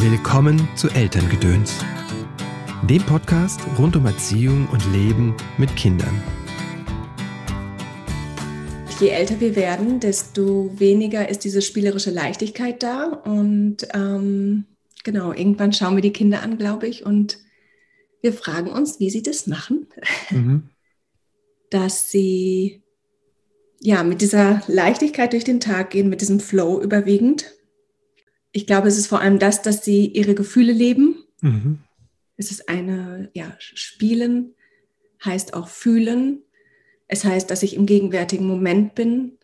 Willkommen zu Elterngedöns, dem Podcast rund um Erziehung und Leben mit Kindern. Je älter wir werden, desto weniger ist diese spielerische Leichtigkeit da. Und ähm, genau, irgendwann schauen wir die Kinder an, glaube ich, und wir fragen uns, wie sie das machen, mhm. dass sie ja mit dieser Leichtigkeit durch den Tag gehen, mit diesem Flow überwiegend ich glaube, es ist vor allem das, dass sie ihre Gefühle leben. Mhm. Es ist eine, ja, Spielen heißt auch fühlen. Es heißt, dass ich im gegenwärtigen Moment bin.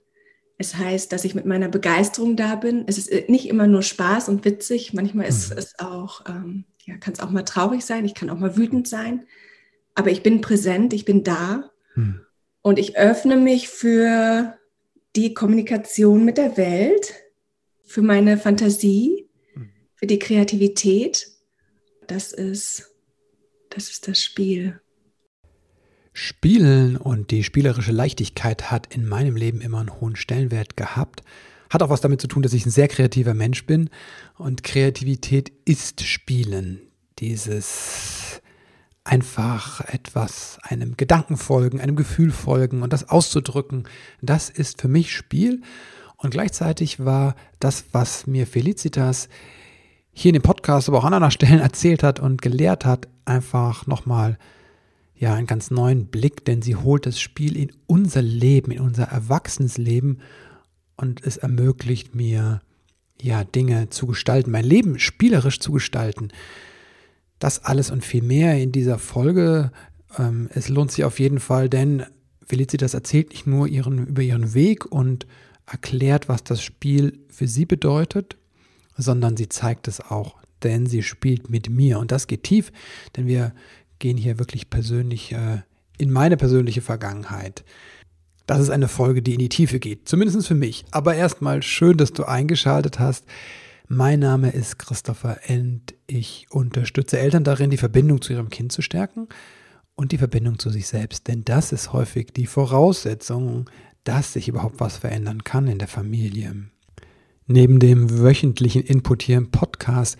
Es heißt, dass ich mit meiner Begeisterung da bin. Es ist äh, nicht immer nur Spaß und witzig. Manchmal ist mhm. es auch, ähm, ja, kann es auch mal traurig sein. Ich kann auch mal wütend sein. Aber ich bin präsent, ich bin da. Mhm. Und ich öffne mich für die Kommunikation mit der Welt für meine Fantasie, mhm. für die Kreativität. Das ist, das ist das Spiel. Spielen und die spielerische Leichtigkeit hat in meinem Leben immer einen hohen Stellenwert gehabt. Hat auch was damit zu tun, dass ich ein sehr kreativer Mensch bin. Und Kreativität ist Spielen. Dieses einfach etwas, einem Gedanken folgen, einem Gefühl folgen und das auszudrücken, das ist für mich Spiel. Und gleichzeitig war das, was mir Felicitas hier in dem Podcast, aber auch an anderen Stellen erzählt hat und gelehrt hat, einfach nochmal ja, einen ganz neuen Blick, denn sie holt das Spiel in unser Leben, in unser Erwachsenenleben und es ermöglicht mir, ja, Dinge zu gestalten, mein Leben spielerisch zu gestalten. Das alles und viel mehr in dieser Folge. Ähm, es lohnt sich auf jeden Fall, denn Felicitas erzählt nicht nur ihren, über ihren Weg und erklärt, was das Spiel für sie bedeutet, sondern sie zeigt es auch, denn sie spielt mit mir. Und das geht tief, denn wir gehen hier wirklich persönlich äh, in meine persönliche Vergangenheit. Das ist eine Folge, die in die Tiefe geht, zumindest für mich. Aber erstmal schön, dass du eingeschaltet hast. Mein Name ist Christopher End. Ich unterstütze Eltern darin, die Verbindung zu ihrem Kind zu stärken und die Verbindung zu sich selbst. Denn das ist häufig die Voraussetzung dass sich überhaupt was verändern kann in der Familie. Neben dem wöchentlichen Input hier im Podcast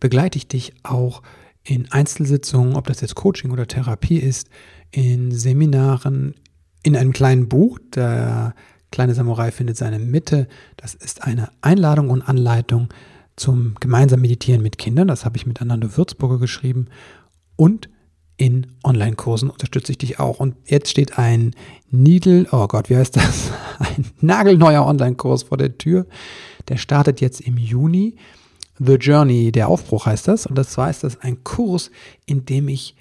begleite ich dich auch in Einzelsitzungen, ob das jetzt Coaching oder Therapie ist, in Seminaren, in einem kleinen Buch. Der kleine Samurai findet seine Mitte. Das ist eine Einladung und Anleitung zum gemeinsamen Meditieren mit Kindern. Das habe ich mit Anando Würzburger geschrieben. Und in Online-Kursen unterstütze ich dich auch. Und jetzt steht ein Needle, oh Gott, wie heißt das? Ein nagelneuer Online-Kurs vor der Tür. Der startet jetzt im Juni. The Journey, der Aufbruch heißt das. Und das das ist ein Kurs, in dem ich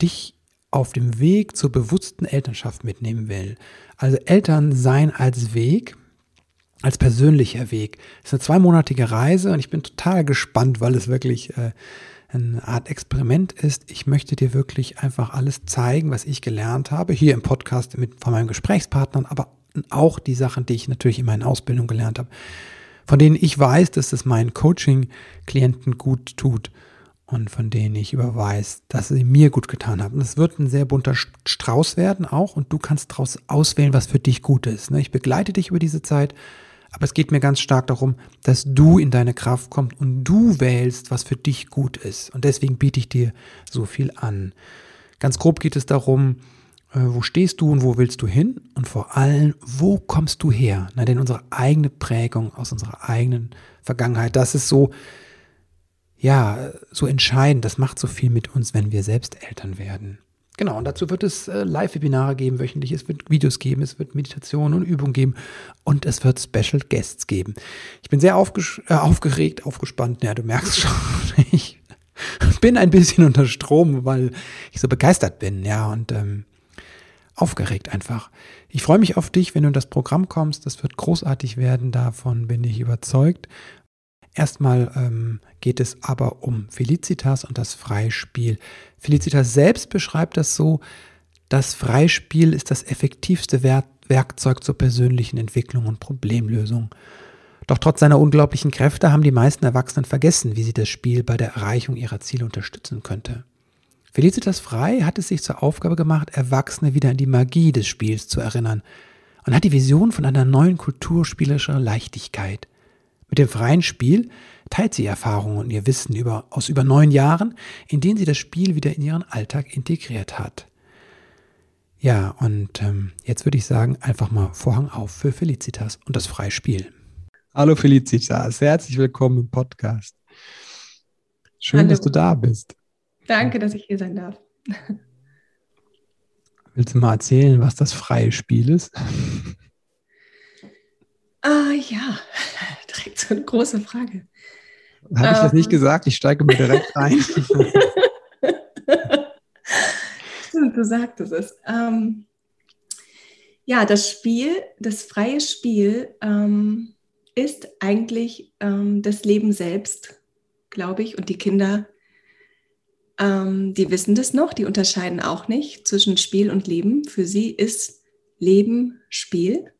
dich auf dem Weg zur bewussten Elternschaft mitnehmen will. Also Eltern sein als Weg, als persönlicher Weg. Es ist eine zweimonatige Reise und ich bin total gespannt, weil es wirklich äh, eine Art Experiment ist. Ich möchte dir wirklich einfach alles zeigen, was ich gelernt habe, hier im Podcast mit, von meinen Gesprächspartnern, aber auch die Sachen, die ich natürlich in meinen Ausbildungen gelernt habe, von denen ich weiß, dass es meinen Coaching-Klienten gut tut und von denen ich überweise, dass sie mir gut getan haben. Es wird ein sehr bunter Strauß werden auch und du kannst daraus auswählen, was für dich gut ist. Ne? Ich begleite dich über diese Zeit aber es geht mir ganz stark darum, dass du in deine Kraft kommst und du wählst, was für dich gut ist. Und deswegen biete ich dir so viel an. Ganz grob geht es darum, äh, wo stehst du und wo willst du hin? Und vor allem, wo kommst du her? Na, denn unsere eigene Prägung aus unserer eigenen Vergangenheit, das ist so, ja, so entscheidend. Das macht so viel mit uns, wenn wir selbst Eltern werden. Genau, und dazu wird es äh, Live-Webinare geben, wöchentlich. Es wird Videos geben, es wird Meditationen und Übungen geben und es wird Special Guests geben. Ich bin sehr äh, aufgeregt, aufgespannt. Ja, du merkst schon, ich bin ein bisschen unter Strom, weil ich so begeistert bin, ja, und ähm, aufgeregt einfach. Ich freue mich auf dich, wenn du in das Programm kommst. Das wird großartig werden, davon bin ich überzeugt. Erstmal ähm, geht es aber um Felicitas und das Freispiel. Felicitas selbst beschreibt das so, das Freispiel ist das effektivste Werk Werkzeug zur persönlichen Entwicklung und Problemlösung. Doch trotz seiner unglaublichen Kräfte haben die meisten Erwachsenen vergessen, wie sie das Spiel bei der Erreichung ihrer Ziele unterstützen könnte. Felicitas Frei hat es sich zur Aufgabe gemacht, Erwachsene wieder an die Magie des Spiels zu erinnern und hat die Vision von einer neuen Kultur spielerischer Leichtigkeit – Mit dem freien Spiel teilt sie Erfahrungen und ihr Wissen über, aus über neun Jahren, in denen sie das Spiel wieder in ihren Alltag integriert hat. Ja, und ähm, jetzt würde ich sagen, einfach mal Vorhang auf für Felicitas und das freie Spiel. Hallo Felicitas, herzlich willkommen im Podcast. Schön, Hallo. dass du da bist. Danke, dass ich hier sein darf. Willst du mal erzählen, was das freie Spiel ist? Ah ja, so eine große Frage. Habe ich das nicht ähm. gesagt? Ich steige mir direkt ein. Stimmt, du sagtest es. Ähm, ja, das Spiel, das freie Spiel ähm, ist eigentlich ähm, das Leben selbst, glaube ich. Und die Kinder, ähm, die wissen das noch, die unterscheiden auch nicht zwischen Spiel und Leben. Für sie ist Leben Spiel.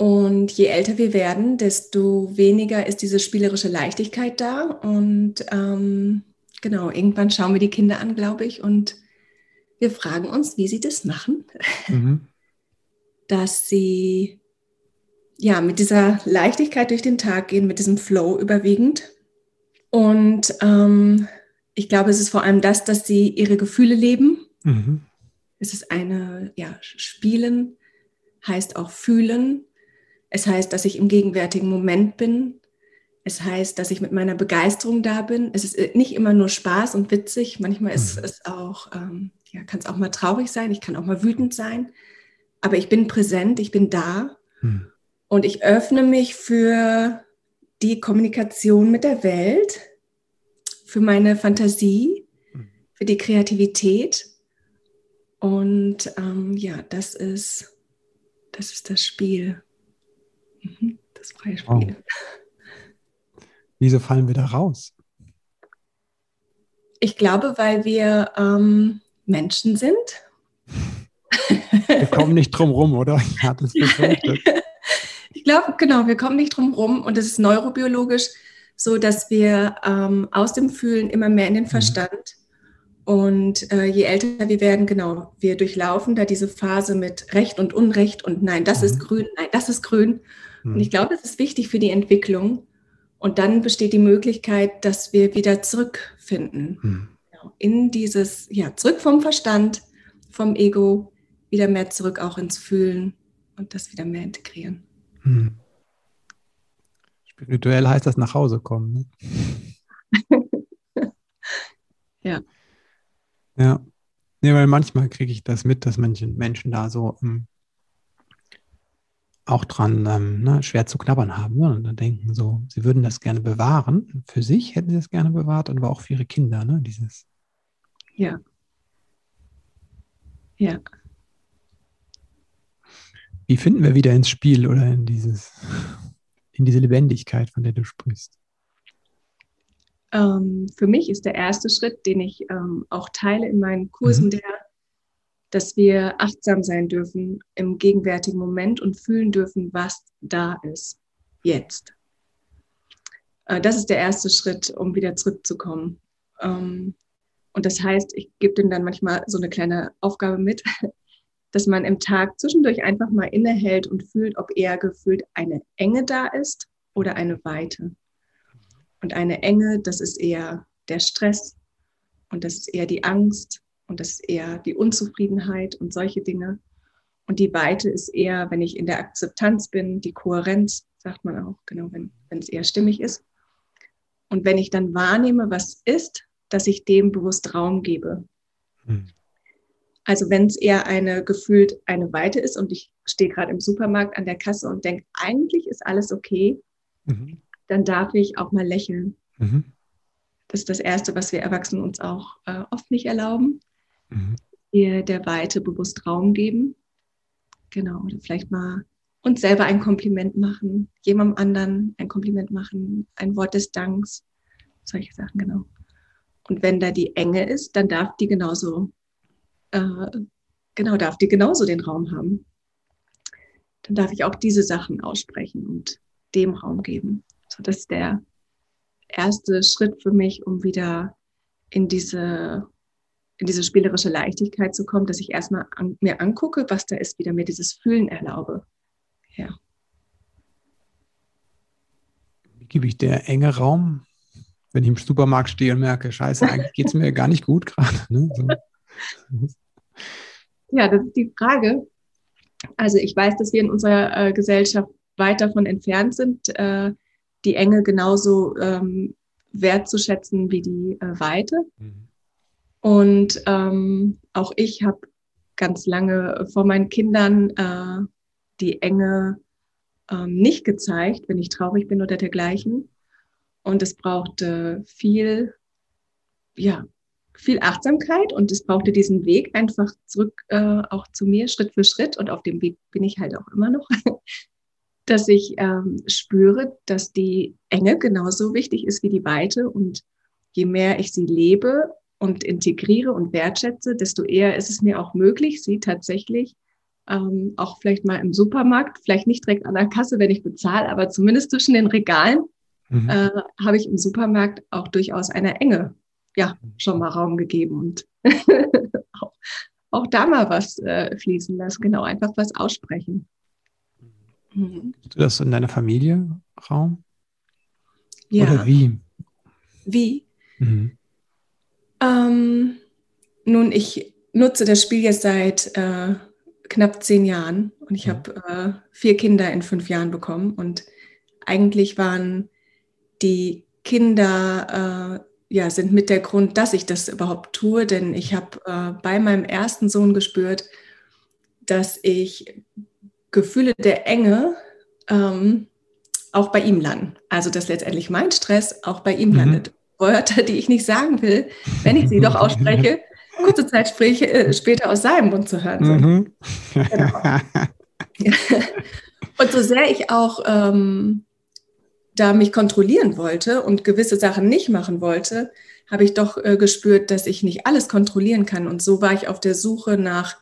Und je älter wir werden, desto weniger ist diese spielerische Leichtigkeit da. Und ähm, genau, irgendwann schauen wir die Kinder an, glaube ich, und wir fragen uns, wie sie das machen, mhm. dass sie ja mit dieser Leichtigkeit durch den Tag gehen, mit diesem Flow überwiegend. Und ähm, ich glaube, es ist vor allem das, dass sie ihre Gefühle leben. Mhm. Es ist eine, ja, Spielen heißt auch fühlen es heißt, dass ich im gegenwärtigen Moment bin. Es heißt, dass ich mit meiner Begeisterung da bin. Es ist äh, nicht immer nur Spaß und witzig. Manchmal ist mhm. es auch, ähm, ja, kann es auch mal traurig sein. Ich kann auch mal wütend sein. Aber ich bin präsent, ich bin da. Mhm. Und ich öffne mich für die Kommunikation mit der Welt, für meine Fantasie, mhm. für die Kreativität. Und ähm, ja, das ist, das ist das Spiel. Mhm, das freie Spiel. Oh. Wieso fallen wir da raus? Ich glaube, weil wir ähm, Menschen sind. Wir kommen nicht drum rum, oder? Ich hatte es befürchtet. ich glaube, genau, wir kommen nicht drum rum und es ist neurobiologisch so, dass wir ähm, aus dem Fühlen immer mehr in den mhm. Verstand mhm. und äh, je älter wir werden, genau, wir durchlaufen da diese Phase mit Recht und Unrecht und nein, das mhm. ist grün, nein, das ist grün. Mhm. Und ich glaube, das ist wichtig für die Entwicklung. Und dann besteht die Möglichkeit, dass wir wieder zurückfinden mhm. in dieses, ja, zurück vom Verstand, vom Ego, wieder mehr zurück auch ins Fühlen und das wieder mehr integrieren. Mhm. Spirituell heißt das nach Hause kommen. Ne? ja. Ja. Nee, weil manchmal kriege ich das mit, dass manche Menschen da so um, auch dran ähm, ne, schwer zu knabbern haben ne? und dann denken so, sie würden das gerne bewahren. Für sich hätten sie es gerne bewahrt, aber auch für ihre Kinder, ne? Dieses. Ja. Ja. Wie finden wir wieder ins Spiel oder in dieses, in diese Lebendigkeit, von der du sprichst? Ähm, für mich ist der erste Schritt, den ich ähm, auch teile in meinen Kursen, mhm. der dass wir achtsam sein dürfen im gegenwärtigen Moment und fühlen dürfen, was da ist, jetzt. Äh, das ist der erste Schritt, um wieder zurückzukommen. Ähm, und das heißt, ich gebe dem dann manchmal so eine kleine Aufgabe mit, dass man im Tag zwischendurch einfach mal innehält und fühlt, ob eher gefühlt eine Enge da ist oder eine Weite. Und eine Enge, das ist eher der Stress und das ist eher die Angst und das ist eher die Unzufriedenheit und solche Dinge. Und die Weite ist eher, wenn ich in der Akzeptanz bin, die Kohärenz, sagt man auch, genau, wenn, wenn es eher stimmig ist. Und wenn ich dann wahrnehme, was ist, dass ich dem bewusst Raum gebe. Hm. Also wenn es eher eine gefühlt eine Weite ist und ich stehe gerade im Supermarkt an der Kasse und denke, eigentlich ist alles okay, mhm. dann darf ich auch mal lächeln. Mhm. Das ist das Erste, was wir Erwachsenen uns auch äh, oft nicht erlauben mhm. ihr der Weite bewusst Raum geben. Genau, oder vielleicht mal uns selber ein Kompliment machen, jemandem anderen ein Kompliment machen, ein Wort des Danks, solche Sachen, genau. Und wenn da die Enge ist, dann darf die genauso, äh, genau, darf die genauso den Raum haben. Dann darf ich auch diese Sachen aussprechen und dem Raum geben. So, das ist der erste Schritt für mich, um wieder in diese in diese spielerische Leichtigkeit zu kommen, dass ich erstmal an, mir angucke, was da ist, wieder mir dieses Fühlen erlaube. Ja. gebe ich der enge Raum, wenn ich im Supermarkt stehe und merke, scheiße, eigentlich geht es mir gar nicht gut gerade. Ne? So. Ja, das ist die Frage. Also ich weiß, dass wir in unserer äh, Gesellschaft weit davon entfernt sind, äh, die Enge genauso ähm, wertzuschätzen wie die äh, Weite. Mhm. Und ähm, auch ich habe ganz lange vor meinen Kindern äh, die Enge ähm, nicht gezeigt, wenn ich traurig bin oder dergleichen. Und es brauchte viel, ja, viel Achtsamkeit und es brauchte diesen Weg einfach zurück äh, auch zu mir, Schritt für Schritt. Und auf dem Weg bin ich halt auch immer noch, dass ich ähm, spüre, dass die Enge genauso wichtig ist wie die Weite. Und je mehr ich sie lebe, und integriere und wertschätze, desto eher ist es mir auch möglich, sie tatsächlich ähm, auch vielleicht mal im Supermarkt, vielleicht nicht direkt an der Kasse, wenn ich bezahle, aber zumindest zwischen den Regalen mhm. äh, habe ich im Supermarkt auch durchaus eine Enge ja schon mal Raum gegeben und auch, auch, da mal was äh, fließen lassen, genau, einfach was aussprechen. Mhm. du das in deiner Familie Raum? Ja. Oder wie? Wie? Mhm. Ähm, nun, ich nutze das Spiel jetzt seit äh, knapp zehn Jahren und ich mhm. habe äh, vier Kinder in fünf Jahren bekommen und eigentlich waren die Kinder äh, ja sind mit der Grund, dass ich das überhaupt tue, denn ich habe äh, bei meinem ersten Sohn gespürt, dass ich Gefühle der Enge ähm, auch bei ihm landen. Also dass letztendlich mein Stress auch bei ihm mhm. landet. Wörter, die ich nicht sagen will, wenn ich sie doch ausspreche, kurze Zeit spreche, äh, später aus seinem Mund zu hören sind. Mhm. Genau. und so sehr ich auch ähm, da mich kontrollieren wollte und gewisse Sachen nicht machen wollte, habe ich doch äh, gespürt, dass ich nicht alles kontrollieren kann. Und so war ich auf der Suche nach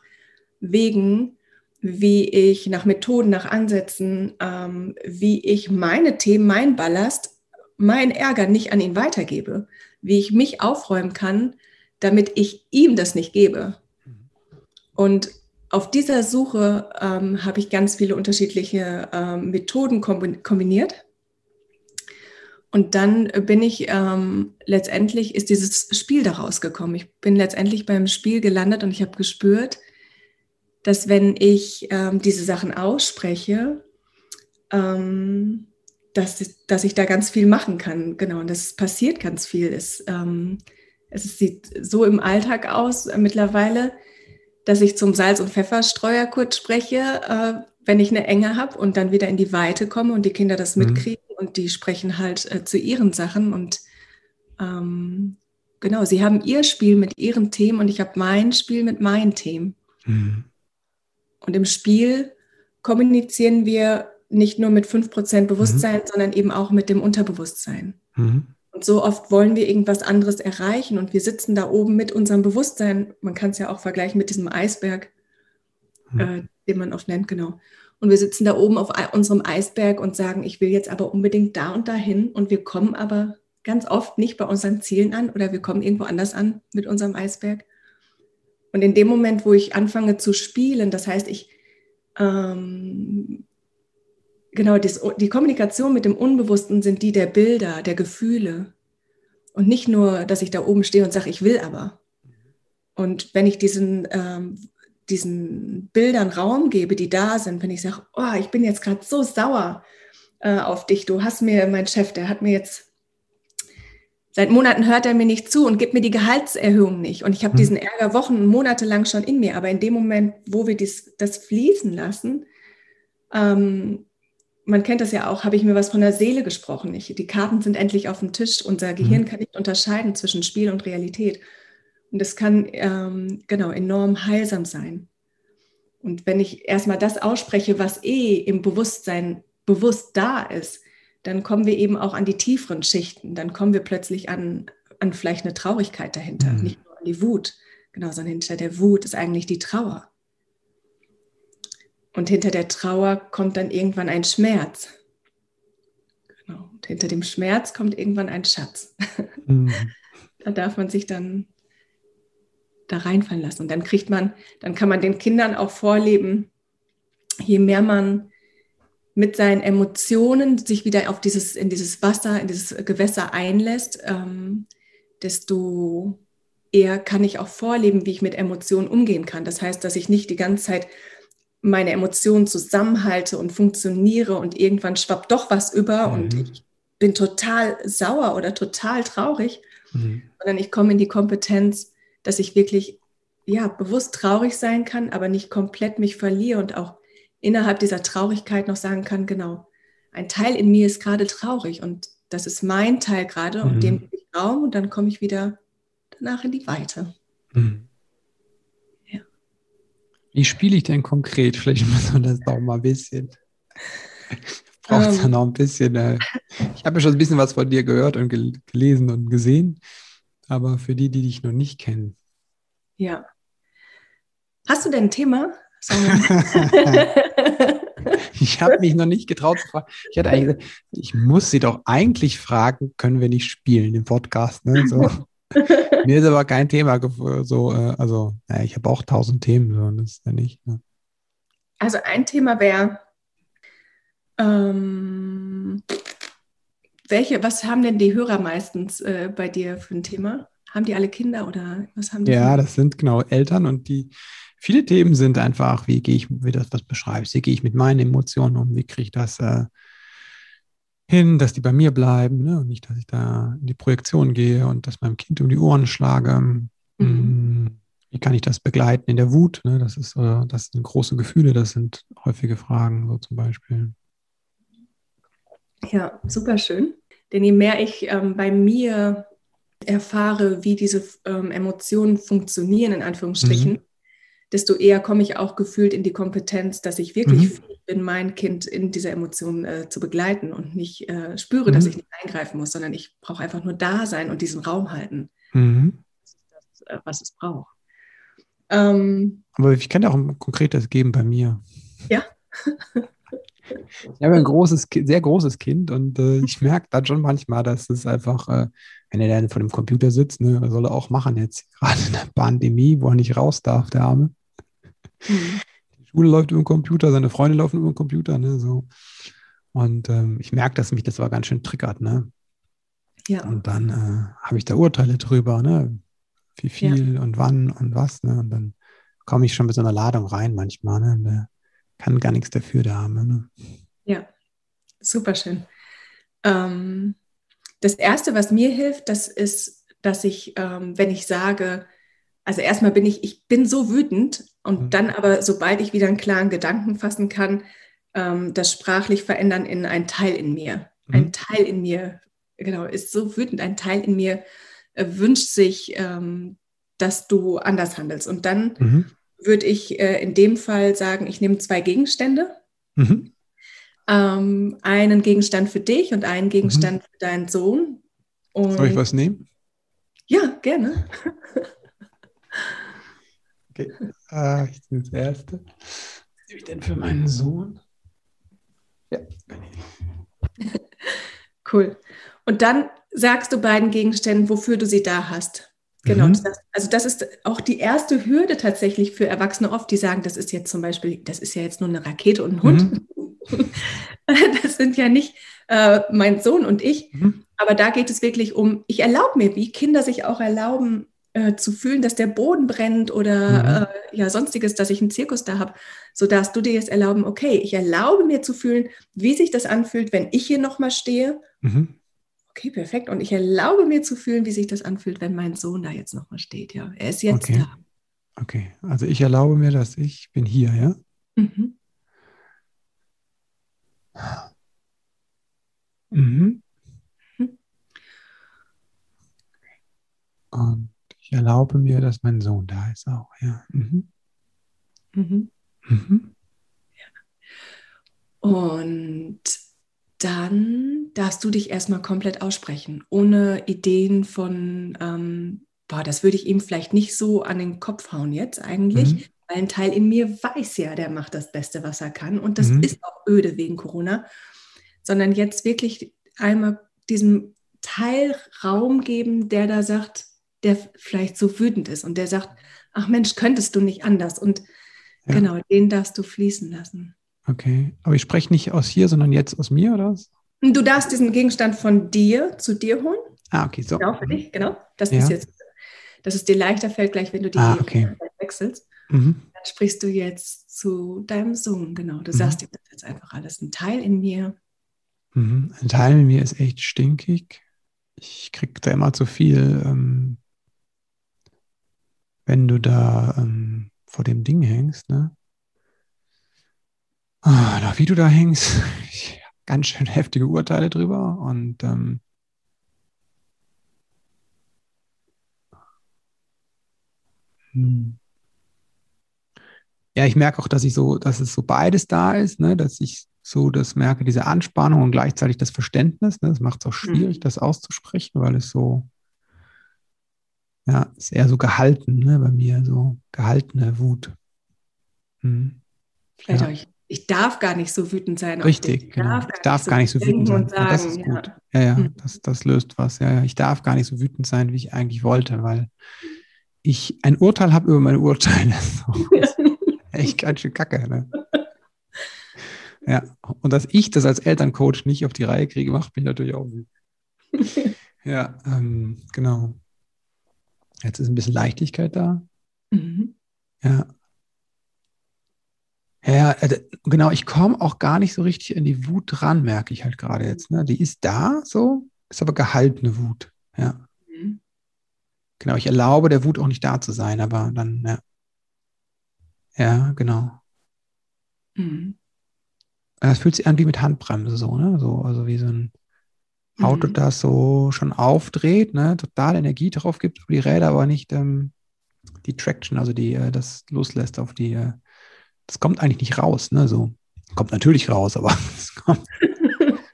Wegen, wie ich, nach Methoden, nach Ansätzen, ähm, wie ich meine Themen, mein Ballast mein Ärger nicht an ihn weitergebe, wie ich mich aufräumen kann, damit ich ihm das nicht gebe. Und auf dieser Suche ähm, habe ich ganz viele unterschiedliche ähm, Methoden kombiniert. Und dann bin ich ähm, letztendlich, ist dieses Spiel daraus gekommen. Ich bin letztendlich beim Spiel gelandet und ich habe gespürt, dass wenn ich ähm, diese Sachen ausspreche, ähm, dass, dass ich da ganz viel machen kann. Genau, und das passiert ganz viel. Es, ähm, es sieht so im Alltag aus äh, mittlerweile, dass ich zum Salz- und Pfefferstreuer kurz spreche, äh, wenn ich eine Enge habe und dann wieder in die Weite komme und die Kinder das mhm. mitkriegen und die sprechen halt äh, zu ihren Sachen und ähm, genau, sie haben ihr Spiel mit ihren Themen und ich habe mein Spiel mit meinen Themen. Mhm. Und im Spiel kommunizieren wir nicht nur mit 5% Bewusstsein, mhm. sondern eben auch mit dem Unterbewusstsein. Mhm. Und so oft wollen wir irgendwas anderes erreichen und wir sitzen da oben mit unserem Bewusstsein. Man kann es ja auch vergleichen mit diesem Eisberg, mhm. äh, den man oft nennt, genau. Und wir sitzen da oben auf unserem Eisberg und sagen, ich will jetzt aber unbedingt da und dahin und wir kommen aber ganz oft nicht bei unseren Zielen an oder wir kommen irgendwo anders an mit unserem Eisberg. Und in dem Moment, wo ich anfange zu spielen, das heißt, ich ähm, genau, das, die Kommunikation mit dem Unbewussten sind die der Bilder, der Gefühle. Und nicht nur, dass ich da oben stehe und sage, ich will aber. Und wenn ich diesen, ähm, diesen Bildern Raum gebe, die da sind, wenn ich sage, oh, ich bin jetzt gerade so sauer äh, auf dich, du hast mir, mein Chef, der hat mir jetzt, seit Monaten hört er mir nicht zu und gibt mir die Gehaltserhöhung nicht. Und ich habe mhm. diesen Ärger Wochen und Monate lang schon in mir. Aber in dem Moment, wo wir dies, das fließen lassen, ähm, man kennt das ja auch, habe ich mir was von der Seele gesprochen. Ich, die Karten sind endlich auf dem Tisch. Unser Gehirn mhm. kann nicht unterscheiden zwischen Spiel und Realität. Und es kann ähm, genau enorm heilsam sein. Und wenn ich erstmal das ausspreche, was eh im Bewusstsein bewusst da ist, dann kommen wir eben auch an die tieferen Schichten. Dann kommen wir plötzlich an, an vielleicht eine Traurigkeit dahinter, mhm. nicht nur an die Wut. Genau, sondern hinter der Wut ist eigentlich die Trauer. Und hinter der Trauer kommt dann irgendwann ein Schmerz. Genau. Und hinter dem Schmerz kommt irgendwann ein Schatz. Mhm. da darf man sich dann da reinfallen lassen. Und dann kriegt man, dann kann man den Kindern auch vorleben, je mehr man mit seinen Emotionen sich wieder auf dieses, in dieses Wasser, in dieses Gewässer einlässt, ähm, desto eher kann ich auch vorleben, wie ich mit Emotionen umgehen kann. Das heißt, dass ich nicht die ganze Zeit meine Emotionen zusammenhalte und funktioniere und irgendwann schwappt doch was über mhm. und ich bin total sauer oder total traurig, mhm. sondern ich komme in die Kompetenz, dass ich wirklich ja bewusst traurig sein kann, aber nicht komplett mich verliere und auch innerhalb dieser Traurigkeit noch sagen kann, genau, ein Teil in mir ist gerade traurig und das ist mein Teil gerade mhm. und dem gebe ich Raum und dann komme ich wieder danach in die Weite. Mhm. Wie spiele ich denn konkret? Vielleicht muss man das doch mal ein bisschen. Braucht es um, ja noch ein bisschen. Äh, ich habe ja schon ein bisschen was von dir gehört und gel gelesen und gesehen, aber für die, die dich noch nicht kennen. Ja. Hast du denn ein Thema? ich habe mich noch nicht getraut zu fragen. Ich hatte eigentlich gesagt, ich muss sie doch eigentlich fragen, können wir nicht spielen im Podcast. Ne? So. Mir ist aber kein Thema so, äh, also ja, ich habe auch tausend Themen, so, das ist ja nicht. Ne? Also ein Thema wäre, ähm, welche, was haben denn die Hörer meistens äh, bei dir für ein Thema? Haben die alle Kinder oder was haben die? Ja, das sind genau Eltern und die viele Themen sind einfach, wie gehe ich, wie das was beschreibst, wie gehe ich mit meinen Emotionen um, wie kriege ich das äh, hin, dass die bei mir bleiben ne? und nicht, dass ich da in die Projektion gehe und das meinem Kind um die Ohren schlage. Mhm. Hm, wie kann ich das begleiten in der Wut? Ne? Das, ist, äh, das sind große Gefühle, das sind häufige Fragen, so zum Beispiel. Ja, super schön. Denn je mehr ich ähm, bei mir erfahre, wie diese ähm, Emotionen funktionieren, in Anführungsstrichen, mhm desto eher komme ich auch gefühlt in die Kompetenz, dass ich wirklich mhm. fähig bin, mein Kind in dieser Emotion äh, zu begleiten und nicht äh, spüre, mhm. dass ich nicht eingreifen muss, sondern ich brauche einfach nur da sein und diesen Raum halten. Mhm. Das ist das, äh, was es braucht. Ähm, Aber ich kann dir auch ein konkretes geben bei mir. Ja. Ich habe ein großes, sehr großes Kind und äh, ich merke dann schon manchmal, dass es einfach, äh, wenn er dann vor dem Computer sitzt, ne, soll er auch machen jetzt, gerade in der Pandemie, wo er nicht raus darf, der Arme. Mhm. Die Schule läuft über den Computer, seine Freunde laufen über den Computer, ne, so. Und ähm, ich merke, dass mich das aber ganz schön triggert, ne? Ja. Und dann äh, habe ich da Urteile drüber, ne? Wie viel ja. und wann und was, ne? Und dann komme ich schon mit so einer Ladung rein manchmal, ne? Der kann gar nichts dafür, der Arme, ne? Ja, super schön. Ähm, das Erste, was mir hilft, das ist, dass ich, ähm, wenn ich sage, also erstmal bin ich, ich bin so wütend und mhm. dann aber, sobald ich wieder einen klaren Gedanken fassen kann, ähm, das sprachlich verändern in ein Teil in mir. Mhm. Ein Teil in mir, genau, ist so wütend, ein Teil in mir äh, wünscht sich, ähm, dass du anders handelst. Und dann mhm. würde ich äh, in dem Fall sagen, ich nehme zwei Gegenstände. Mhm. Ähm, einen Gegenstand für dich und einen Gegenstand mhm. für deinen Sohn. Und Soll ich was nehmen? Ja, gerne. Okay. Ah, ich nehme das erste. Was nehme ich denn für meinen Sohn? Ja. Cool. Und dann sagst du beiden Gegenständen, wofür du sie da hast. Genau. Mhm. Das, also das ist auch die erste Hürde tatsächlich für Erwachsene oft, die sagen, das ist jetzt zum Beispiel, das ist ja jetzt nur eine Rakete und ein Hund. Mhm. Das sind ja nicht äh, mein Sohn und ich. Mhm. Aber da geht es wirklich um, ich erlaube mir, wie Kinder sich auch erlauben, äh, zu fühlen, dass der Boden brennt oder mhm. äh, ja sonstiges, dass ich einen Zirkus da habe, so darfst du dir jetzt erlauben, okay, ich erlaube mir zu fühlen, wie sich das anfühlt, wenn ich hier nochmal stehe. Mhm. Okay, perfekt. Und ich erlaube mir zu fühlen, wie sich das anfühlt, wenn mein Sohn da jetzt nochmal steht. Ja, er ist jetzt okay. da. Okay, also ich erlaube mir, dass ich bin hier, ja? Mhm. Mhm. mhm. Und ich erlaube mir, dass mein Sohn da ist auch, ja. Mhm. Mhm. Mhm. ja. Und dann darfst du dich erstmal komplett aussprechen, ohne Ideen von, ähm, boah, das würde ich ihm vielleicht nicht so an den Kopf hauen jetzt eigentlich, mhm. weil ein Teil in mir weiß ja, der macht das Beste, was er kann. Und das mhm. ist auch öde wegen Corona, sondern jetzt wirklich einmal diesem Teil Raum geben, der da sagt, der vielleicht so wütend ist und der sagt, ach Mensch, könntest du nicht anders? Und ja. genau, den darfst du fließen lassen. Okay. Aber ich spreche nicht aus hier, sondern jetzt aus mir, oder? Du darfst diesen Gegenstand von dir zu dir holen. Ah, okay, so. Genau, für dich, genau. Das Ja. ist jetzt, dass es dir leichter fällt, gleich wenn du die Ah, okay. Wechselst. Mhm. Dann sprichst du jetzt zu deinem Sohn, genau. Du Mhm. sagst ihm das jetzt einfach alles. Ein Teil in mir. Mhm. Ein Teil in mir ist echt stinkig. Ich krieg da immer zu viel, ähm, wenn du da ähm, vor dem Ding hängst, ne? Ah, wie du da hängst, ich hab ganz schön heftige Urteile drüber und ähm, hm. Ja, ich merke auch, dass ich so, dass es so beides da ist, ne? dass ich so das merke, diese Anspannung und gleichzeitig das Verständnis. Ne? Das macht es auch schwierig, Mhm. das auszusprechen, weil es so, ja, ist eher so gehalten, ne? bei mir, so gehaltene Wut. Hm. Vielleicht Ja. auch, ich, ich darf gar nicht so wütend sein. Richtig. Ich genau. Ich darf gar nicht so denken wütend sein. Ja, das ist ja. gut. Ja, ja, Mhm. das, das löst was. Ja, ja, ich darf gar nicht so wütend sein, wie ich eigentlich wollte, weil ich ein Urteil habe über meine Urteile. So, echt ganz schön kacke. Ne? Ja, und dass ich das als Elterncoach nicht auf die Reihe kriege, macht mich natürlich auch wütend. Ja, ähm, genau. Jetzt ist ein bisschen Leichtigkeit da. Mhm. Ja. Ja, ja, äh, genau, ich komme auch gar nicht so richtig in die Wut ran, merke ich halt gerade jetzt. Ne? Die ist da, so, ist aber gehaltene Wut. Ja, Mhm. genau. Ich erlaube der Wut auch nicht da zu sein, aber dann, ja. Ja, genau. Mhm. Es fühlt sich an wie mit Handbremse, so, ne? So, also wie so ein Auto, Mhm. das so schon aufdreht, ne? Total Energie drauf gibt, aber die Räder aber nicht ähm, die Traction, also die, äh, das loslässt auf die, äh, das kommt eigentlich nicht raus, ne? So. Kommt natürlich raus, aber es kommt,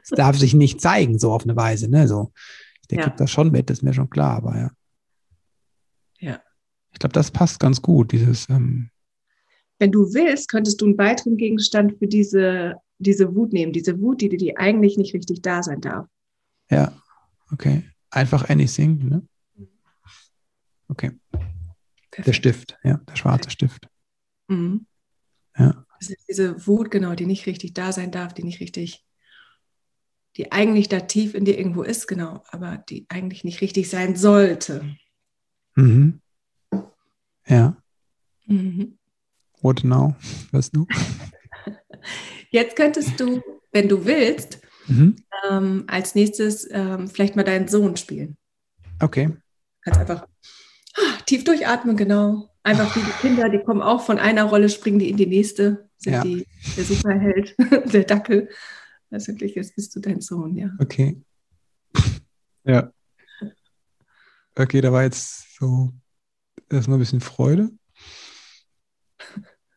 es darf sich nicht zeigen, so auf eine Weise, ne? So. Der Ja. kriegt das schon mit, das ist mir schon klar, aber ja. Ja. Ich glaube, das passt ganz gut, dieses, ähm, Wenn du willst, könntest du einen weiteren Gegenstand für diese, diese Wut nehmen. Diese Wut, die, die eigentlich nicht richtig da sein darf. Ja, okay. Einfach anything, ne? Okay. Der Perfekt. Stift, ja, der schwarze Stift. Mhm. Ja. Das ist diese Wut, genau, die nicht richtig da sein darf, die nicht richtig, die eigentlich da tief in dir irgendwo ist, genau, aber die eigentlich nicht richtig sein sollte. Mhm. Ja. Mhm. What now? Was du? Jetzt könntest du, wenn du willst, Mhm. ähm, als nächstes ähm, vielleicht mal deinen Sohn spielen. Okay. Kannst einfach ah, tief durchatmen, genau. Einfach wie die Kinder, die kommen auch von einer Rolle, springen die in die nächste, sind Ja. die der Superheld, der Dackel. Ist wirklich, jetzt bist du dein Sohn, ja. Okay. Ja. Okay, da war jetzt so erstmal ein bisschen Freude.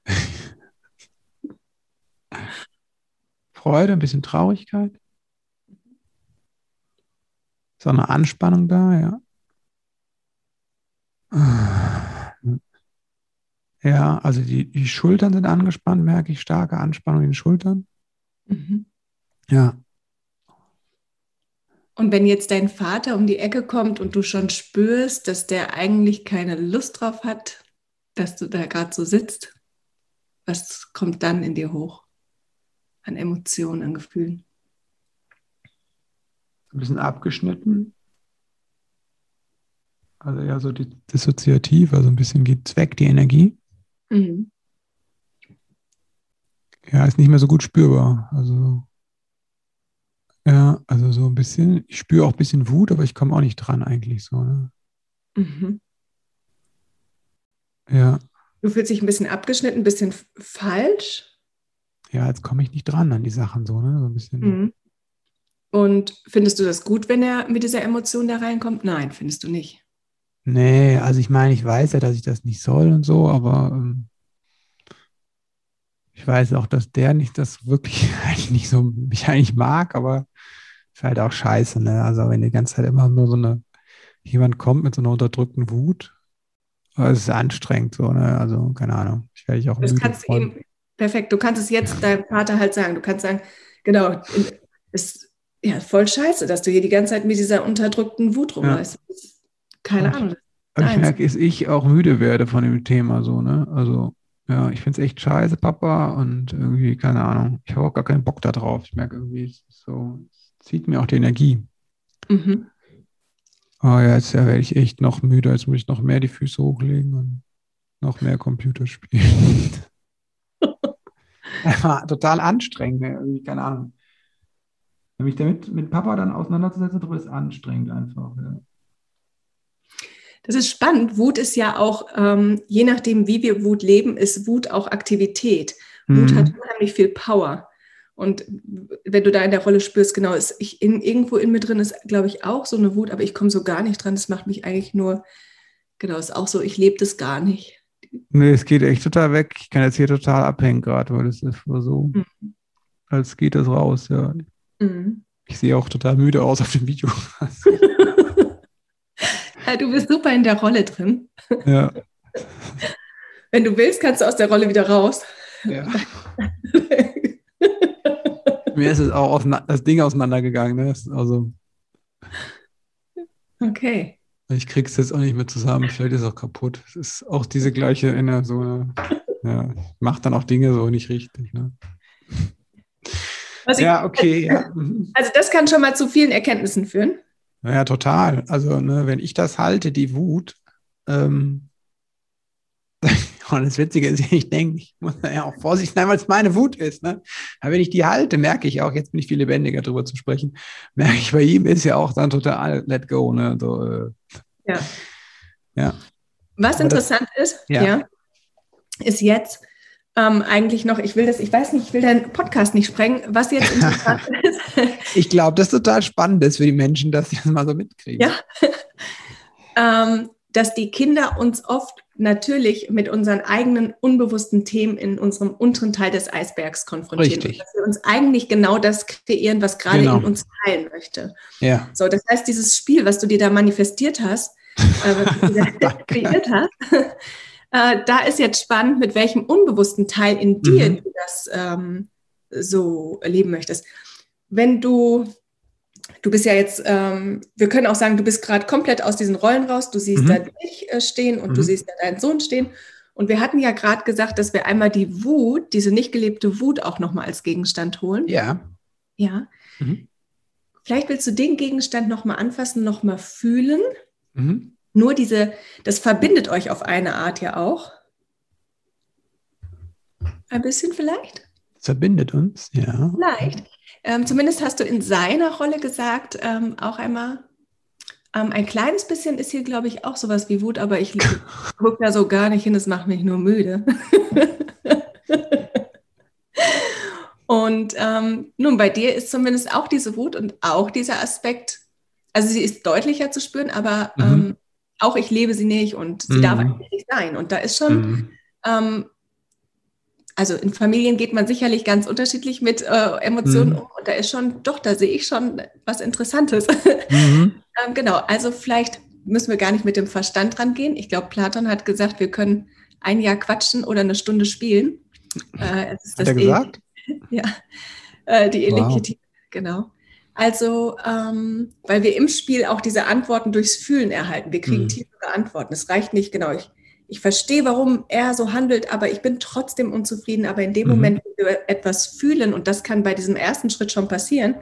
Freude, ein bisschen Traurigkeit. So eine Anspannung da, ja. Ja, also die, die Schultern sind angespannt, merke ich starke Anspannung in den Schultern. Mhm. Ja, Und wenn jetzt dein Vater um die Ecke kommt und du schon spürst, dass der eigentlich keine Lust drauf hat, dass du da gerade so sitzt, was kommt dann in dir hoch? An Emotionen, an Gefühlen. ein bisschen abgeschnitten. Also ja, so dissoziativ, also ein bisschen geht's weg, die Energie. Mhm. Ja, ist nicht mehr so gut spürbar. Also ja, also so ein bisschen, ich spüre auch ein bisschen Wut, aber ich komme auch nicht dran eigentlich so. Ne? Mhm. Ja, Du fühlst dich ein bisschen abgeschnitten, ein bisschen falsch. Ja, jetzt komme ich nicht dran an die Sachen so, ne? So ein bisschen. Mhm. Und findest du das gut, wenn er mit dieser Emotion da reinkommt? Nein, findest du nicht. Nee, also ich meine, ich weiß ja, dass ich das nicht soll und so, aber ähm, ich weiß auch, dass der nicht das wirklich eigentlich nicht so mich eigentlich mag, aber ist halt auch scheiße, ne? Also wenn die ganze Zeit immer nur so eine, jemand kommt mit so einer unterdrückten Wut, das ist anstrengend so, ne? Also keine Ahnung, ich werde ich auch Das kannst du ihm, perfekt, du kannst es jetzt deinem Vater halt sagen. Du kannst sagen, genau, ist ja voll scheiße, dass du hier die ganze Zeit mit dieser unterdrückten Wut rumläufst. Ist Keine Ahnung. Aber ich merke, dass ich auch müde werde von dem Thema so, ne? Also ja, ich finde es echt scheiße, Papa. Und irgendwie, keine Ahnung, ich habe auch gar keinen Bock da drauf. Ich merke irgendwie, es so, es zieht mir auch die Energie. Mhm. Oh ja, jetzt ja, werde ich echt noch müde. Jetzt muss ich noch mehr die Füße hochlegen und noch mehr Computer spielen. war total anstrengend, ne? irgendwie, keine Ahnung. Mich damit mit Papa dann auseinanderzusetzen, das ist anstrengend einfach. Ja. Das ist spannend. Wut ist ja auch, ähm, je nachdem, wie wir Wut leben, ist Wut auch Aktivität. Mhm. Wut hat unheimlich viel Power. Und wenn du da in der Rolle spürst, genau, ist ich in, irgendwo in mir drin ist, glaube ich, auch so eine Wut, aber ich komme so gar nicht dran. Das macht mich eigentlich nur, genau, ist auch so, ich lebe das gar nicht. Nee, es geht echt total weg. Ich kann jetzt hier total abhängen gerade, weil es ist so, mhm. als geht das raus, ja. Mhm. Ich sehe auch total müde aus auf dem Video. ja, du bist super in der Rolle drin. Ja. Wenn du willst, kannst du aus der Rolle wieder raus. Ja. Mir ist es auch das Ding auseinandergegangen. Ne? Also. Okay. Ich krieg's jetzt auch nicht mehr zusammen, vielleicht ist es auch kaputt. Es ist auch diese gleiche Inner, so eine, ja, macht dann auch Dinge so nicht richtig. Ne? Also ja, okay. Ja. Also das kann schon mal zu vielen Erkenntnissen führen. Ja, total. Also ne, wenn ich das halte, die Wut, ähm, und das Witzige ist, ich denke, ich muss ja auch vorsichtig sein, weil es meine Wut ist. Ne? Aber wenn ich die halte, merke ich auch, jetzt bin ich viel lebendiger darüber zu sprechen, merke ich, bei ihm ist ja auch dann total let go. Ne? So, äh, ja. ja. Was Aber interessant das, ist, ja. ja. ist jetzt ähm, eigentlich noch, ich will das, ich weiß nicht, ich will deinen Podcast nicht sprengen, was jetzt interessant ist. ich glaube, das ist total spannend ist für die Menschen, dass sie das mal so mitkriegen. Ja. ähm, dass die Kinder uns oft natürlich mit unseren eigenen unbewussten Themen in unserem unteren Teil des Eisbergs konfrontieren. Richtig. Dass wir uns eigentlich genau das kreieren, was gerade genau. in uns heilen möchte. Ja. So, das heißt, dieses Spiel, was du dir da manifestiert hast, äh, was du da kreiert hast, äh, da ist jetzt spannend, mit welchem unbewussten Teil in dir mhm. du das ähm, so erleben möchtest. Wenn du du bist ja jetzt, ähm, wir können auch sagen, du bist gerade komplett aus diesen Rollen raus. Du siehst mhm. da dich äh, stehen und mhm. du siehst da deinen Sohn stehen. Und wir hatten ja gerade gesagt, dass wir einmal die Wut, diese nicht gelebte Wut auch nochmal als Gegenstand holen. Ja. Ja. Mhm. Vielleicht willst du den Gegenstand nochmal anfassen, nochmal fühlen. Mhm. Nur diese, das verbindet euch auf eine Art ja auch. Ein bisschen vielleicht? Verbindet uns, ja. Vielleicht. Ähm, zumindest hast du in seiner Rolle gesagt, ähm, auch einmal, ähm, ein kleines bisschen ist hier, glaube ich, auch sowas wie Wut, aber ich gucke da so gar nicht hin, es macht mich nur müde. und ähm, nun, bei dir ist zumindest auch diese Wut und auch dieser Aspekt, also sie ist deutlicher zu spüren, aber mhm. Ähm, auch ich lebe sie nicht und sie mhm. darf eigentlich nicht sein. Und da ist schon mhm. Also in Familien geht man sicherlich ganz unterschiedlich mit äh, Emotionen mhm. um und da ist schon, doch, da sehe ich schon was Interessantes. Mhm. ähm, genau, also vielleicht müssen wir gar nicht mit dem Verstand rangehen. Ich glaube, Platon hat gesagt, wir können ein Jahr quatschen oder eine Stunde spielen. Äh, hat er gesagt? ja, äh, die ähnliche wow. genau. Also, ähm, weil wir im Spiel auch diese Antworten durchs Fühlen erhalten. Wir kriegen mhm. tiefere Antworten. Es reicht nicht, genau, ich ich verstehe, warum er so handelt, aber ich bin trotzdem unzufrieden. Aber in dem mhm. Moment, wo wir etwas fühlen, und das kann bei diesem ersten Schritt schon passieren,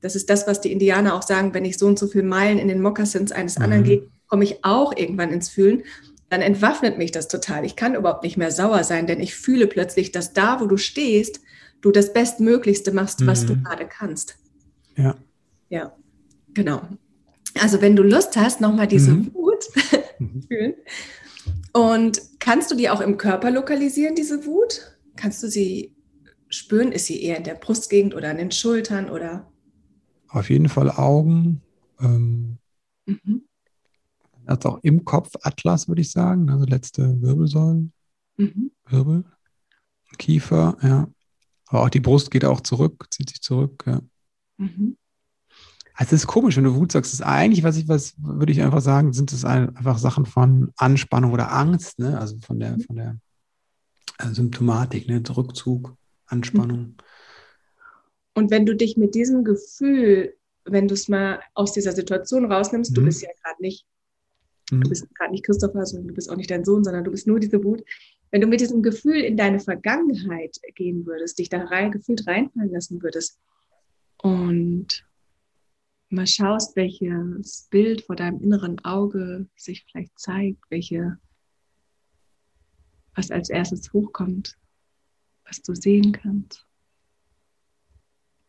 das ist das, was die Indianer auch sagen, wenn ich so und so viele Meilen in den Mokassins eines mhm. anderen gehe, komme ich auch irgendwann ins Fühlen. Dann entwaffnet mich das total. Ich kann überhaupt nicht mehr sauer sein, denn ich fühle plötzlich, dass da, wo du stehst, du das Bestmöglichste machst, mhm. was du mhm. gerade kannst. Ja. Ja, genau. Also wenn du Lust hast, nochmal diese mhm. Wut fühlen und kannst du die auch im Körper lokalisieren, diese Wut? Kannst du sie spüren? Ist sie eher in der Brustgegend oder an den Schultern oder? Auf jeden Fall Augen. Ähm, mhm. Also auch im Kopf Atlas, würde ich sagen. Also letzte Wirbelsäulen. Mhm. Wirbel. Kiefer, ja. Aber auch die Brust geht auch zurück, zieht sich zurück, ja. Mhm. Also es ist komisch, wenn du Wut sagst. Das ist eigentlich, was ich, was würde ich einfach sagen, sind es einfach Sachen von Anspannung oder Angst, ne? Also von der, von der äh, Symptomatik, ne? Rückzug, Anspannung. Und wenn du dich mit diesem Gefühl, wenn du es mal aus dieser Situation rausnimmst, mhm. du bist ja gerade nicht, mhm. du bist gerade nicht Christopher, sondern du bist auch nicht dein Sohn, sondern du bist nur diese Wut. wenn du mit diesem Gefühl in deine Vergangenheit gehen würdest, dich da rein, gefühlt reinfallen lassen würdest und mal schaust, welches Bild vor deinem inneren Auge sich vielleicht zeigt, welche, was als erstes hochkommt, was du sehen kannst.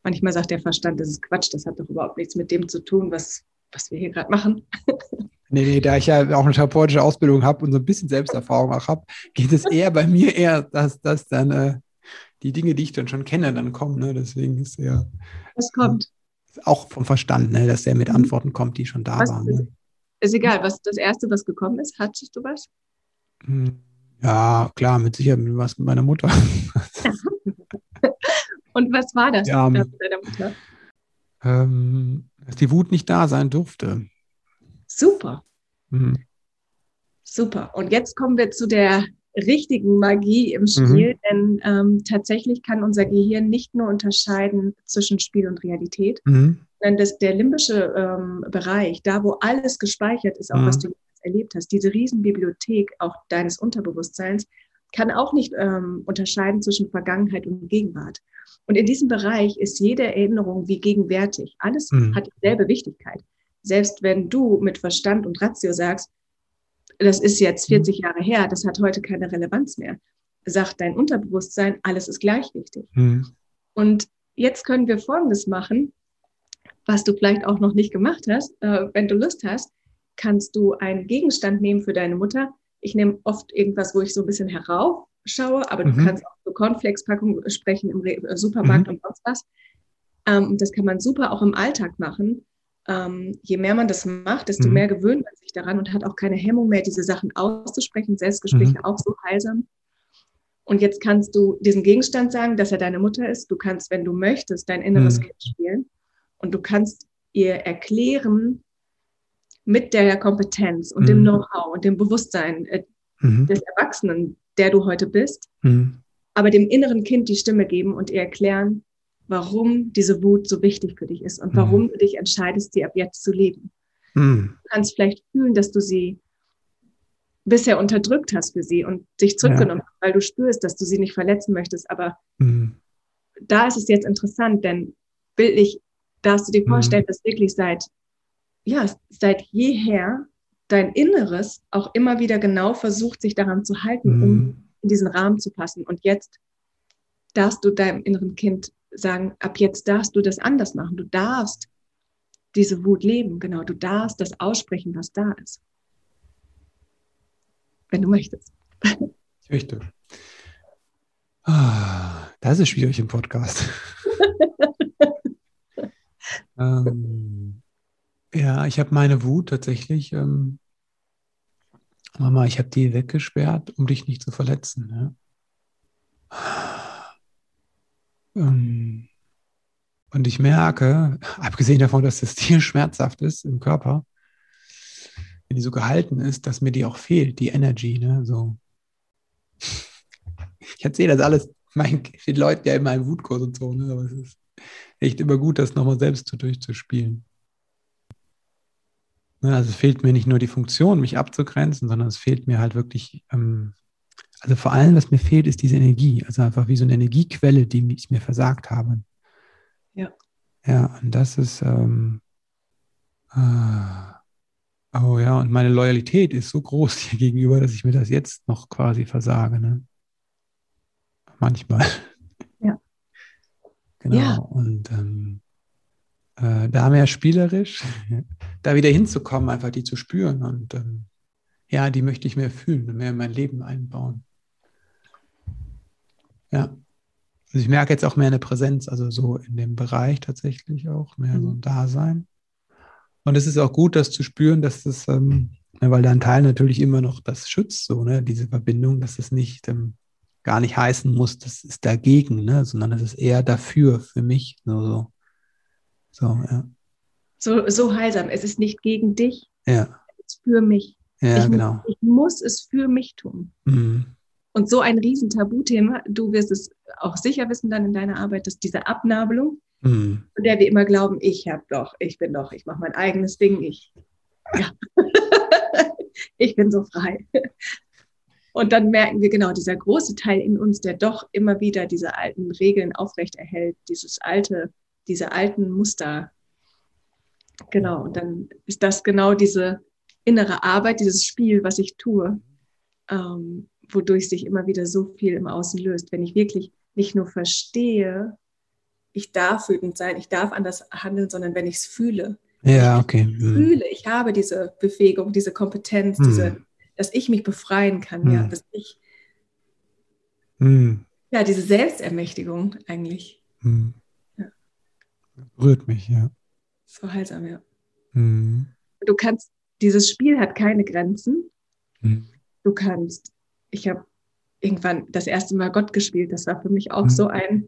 Manchmal sagt der Verstand, das ist Quatsch, das hat doch überhaupt nichts mit dem zu tun, was, was wir hier gerade machen. Nee, nee, da ich ja auch eine therapeutische Ausbildung habe und so ein bisschen Selbsterfahrung auch habe, geht es eher bei mir eher, dass, dass dann äh, die Dinge, die ich dann schon kenne, dann kommen. Ne? Deswegen ist ja. Was kommt? Auch vom Verstand, ne? dass der mit mhm. Antworten kommt, die schon da was waren. Ist, ne? ist egal, was das Erste, was gekommen ist. Hattest du was? Hm, ja, klar, mit Sicherheit was mit meiner Mutter. und was war das ja, mit deiner Mutter? Ähm, dass die Wut nicht da sein durfte. Super. Mhm. Super. Und jetzt kommen wir zu der richtigen Magie im Spiel, mhm. denn ähm, tatsächlich kann unser Gehirn nicht nur unterscheiden zwischen Spiel und Realität, mhm. denn das, der limbische ähm, Bereich, da wo alles gespeichert ist, auch mhm. was du erlebt hast, diese Riesenbibliothek auch deines Unterbewusstseins, kann auch nicht ähm, unterscheiden zwischen Vergangenheit und Gegenwart. Und in diesem Bereich ist jede Erinnerung wie gegenwärtig. Alles mhm. hat dieselbe Wichtigkeit selbst wenn du mit Verstand und Ratio sagst, das ist jetzt 40 mhm. Jahre her, das hat heute keine Relevanz mehr, sagt dein Unterbewusstsein, alles ist gleich wichtig. Mhm. Und jetzt können wir Folgendes machen, was du vielleicht auch noch nicht gemacht hast. Äh, wenn du Lust hast, kannst du einen Gegenstand nehmen für deine Mutter. Ich nehme oft irgendwas, wo ich so ein bisschen heraufschaue, aber mhm. du kannst auch so Cornflakes-Packungen sprechen im Re äh, Supermarkt mhm. und sonst was. Ähm, das kann man super auch im Alltag machen ähm, je mehr man das macht, desto mhm. mehr gewöhnt man sich daran und hat auch keine Hemmung mehr, diese Sachen auszusprechen. Selbstgespräche mhm. auch so heilsam. Und jetzt kannst du diesem Gegenstand sagen, dass er deine Mutter ist. Du kannst, wenn du möchtest, dein inneres mhm. Kind spielen. Und du kannst ihr erklären, mit der Kompetenz und dem mhm. Know-how und dem Bewusstsein äh, mhm. des Erwachsenen, der du heute bist, mhm. aber dem inneren Kind die Stimme geben und ihr erklären, warum diese Wut so wichtig für dich ist und warum mhm. du dich entscheidest, sie ab jetzt zu leben. Mhm. Du kannst vielleicht fühlen, dass du sie bisher unterdrückt hast für sie und dich zurückgenommen ja. hast, weil du spürst, dass du sie nicht verletzen möchtest. Aber mhm. da ist es jetzt interessant, denn bildlich darfst du dir mhm. vorstellen, dass wirklich seit, ja, seit jeher dein Inneres auch immer wieder genau versucht, sich daran zu halten, um mhm. in diesen Rahmen zu passen. Und jetzt darfst du deinem inneren Kind sagen, ab jetzt darfst du das anders machen. Du darfst diese Wut leben, genau. Du darfst das aussprechen, was da ist. Wenn du möchtest. Ich möchte. Ah, das ist schwierig im Podcast. ähm, ja, ich habe meine Wut tatsächlich, ähm, Mama, ich habe die weggesperrt, um dich nicht zu verletzen. Ja. Ähm, und ich merke, abgesehen davon, dass das Tier schmerzhaft ist im Körper, wenn die so gehalten ist, dass mir die auch fehlt, die Energy. Ne? So. Ich erzähle das alles meinen, den Leuten ja in meinem Wutkurs und so, ne? aber es ist echt immer gut, das nochmal selbst so durchzuspielen. Ne? Also fehlt mir nicht nur die Funktion, mich abzugrenzen, sondern es fehlt mir halt wirklich ähm, also vor allem, was mir fehlt, ist diese Energie. Also einfach wie so eine Energiequelle, die ich mir versagt habe. Ja. Ja, und das ist, ähm, äh, oh ja, und meine Loyalität ist so groß hier gegenüber, dass ich mir das jetzt noch quasi versage. Ne? Manchmal. Ja. Genau. Ja. Und ähm, äh, da mehr spielerisch, da wieder hinzukommen, einfach die zu spüren und ähm, ja, die möchte ich mehr fühlen mehr in mein Leben einbauen. Ja. Also ich merke jetzt auch mehr eine Präsenz, also so in dem Bereich tatsächlich auch, mehr so ein mhm. Dasein. Und es ist auch gut, das zu spüren, dass das, ähm, weil dein Teil natürlich immer noch das schützt, so, ne, diese Verbindung, dass es nicht ähm, gar nicht heißen muss, das ist dagegen, ne, sondern es ist eher dafür, für mich. So, so. so ja. So, so heilsam. Es ist nicht gegen dich. Ja. Es ist für mich. Ja, ich, genau. Ich muss es für mich tun. Mhm. Und so ein riesen Tabuthema, du wirst es auch sicher wissen dann in deiner Arbeit, dass diese Abnabelung, mhm. von der wir immer glauben, ich habe doch, ich bin doch, ich mache mein eigenes Ding, ich, ja. ich bin so frei. Und dann merken wir genau, dieser große Teil in uns, der doch immer wieder diese alten Regeln aufrechterhält, dieses alte, diese alten Muster. Genau, und dann ist das genau diese innere Arbeit, dieses Spiel, was ich tue, ähm, wodurch sich immer wieder so viel im Außen löst. Wenn ich wirklich nicht nur verstehe, ich darf wütend sein, ich darf anders handeln, sondern wenn ich es fühle. Ja, okay. Ich hm. fühle, ich habe diese Befähigung, diese Kompetenz, hm. diese dass ich mich befreien kann, hm. ja, dass ich, hm. ja, diese Selbstermächtigung eigentlich. Ja. Rührt mich, ja. So heilsam, ja. Du kannst, dieses Spiel hat keine Grenzen. Du kannst, ich habe irgendwann das erste Mal Gott gespielt, das war für mich auch hm. so ein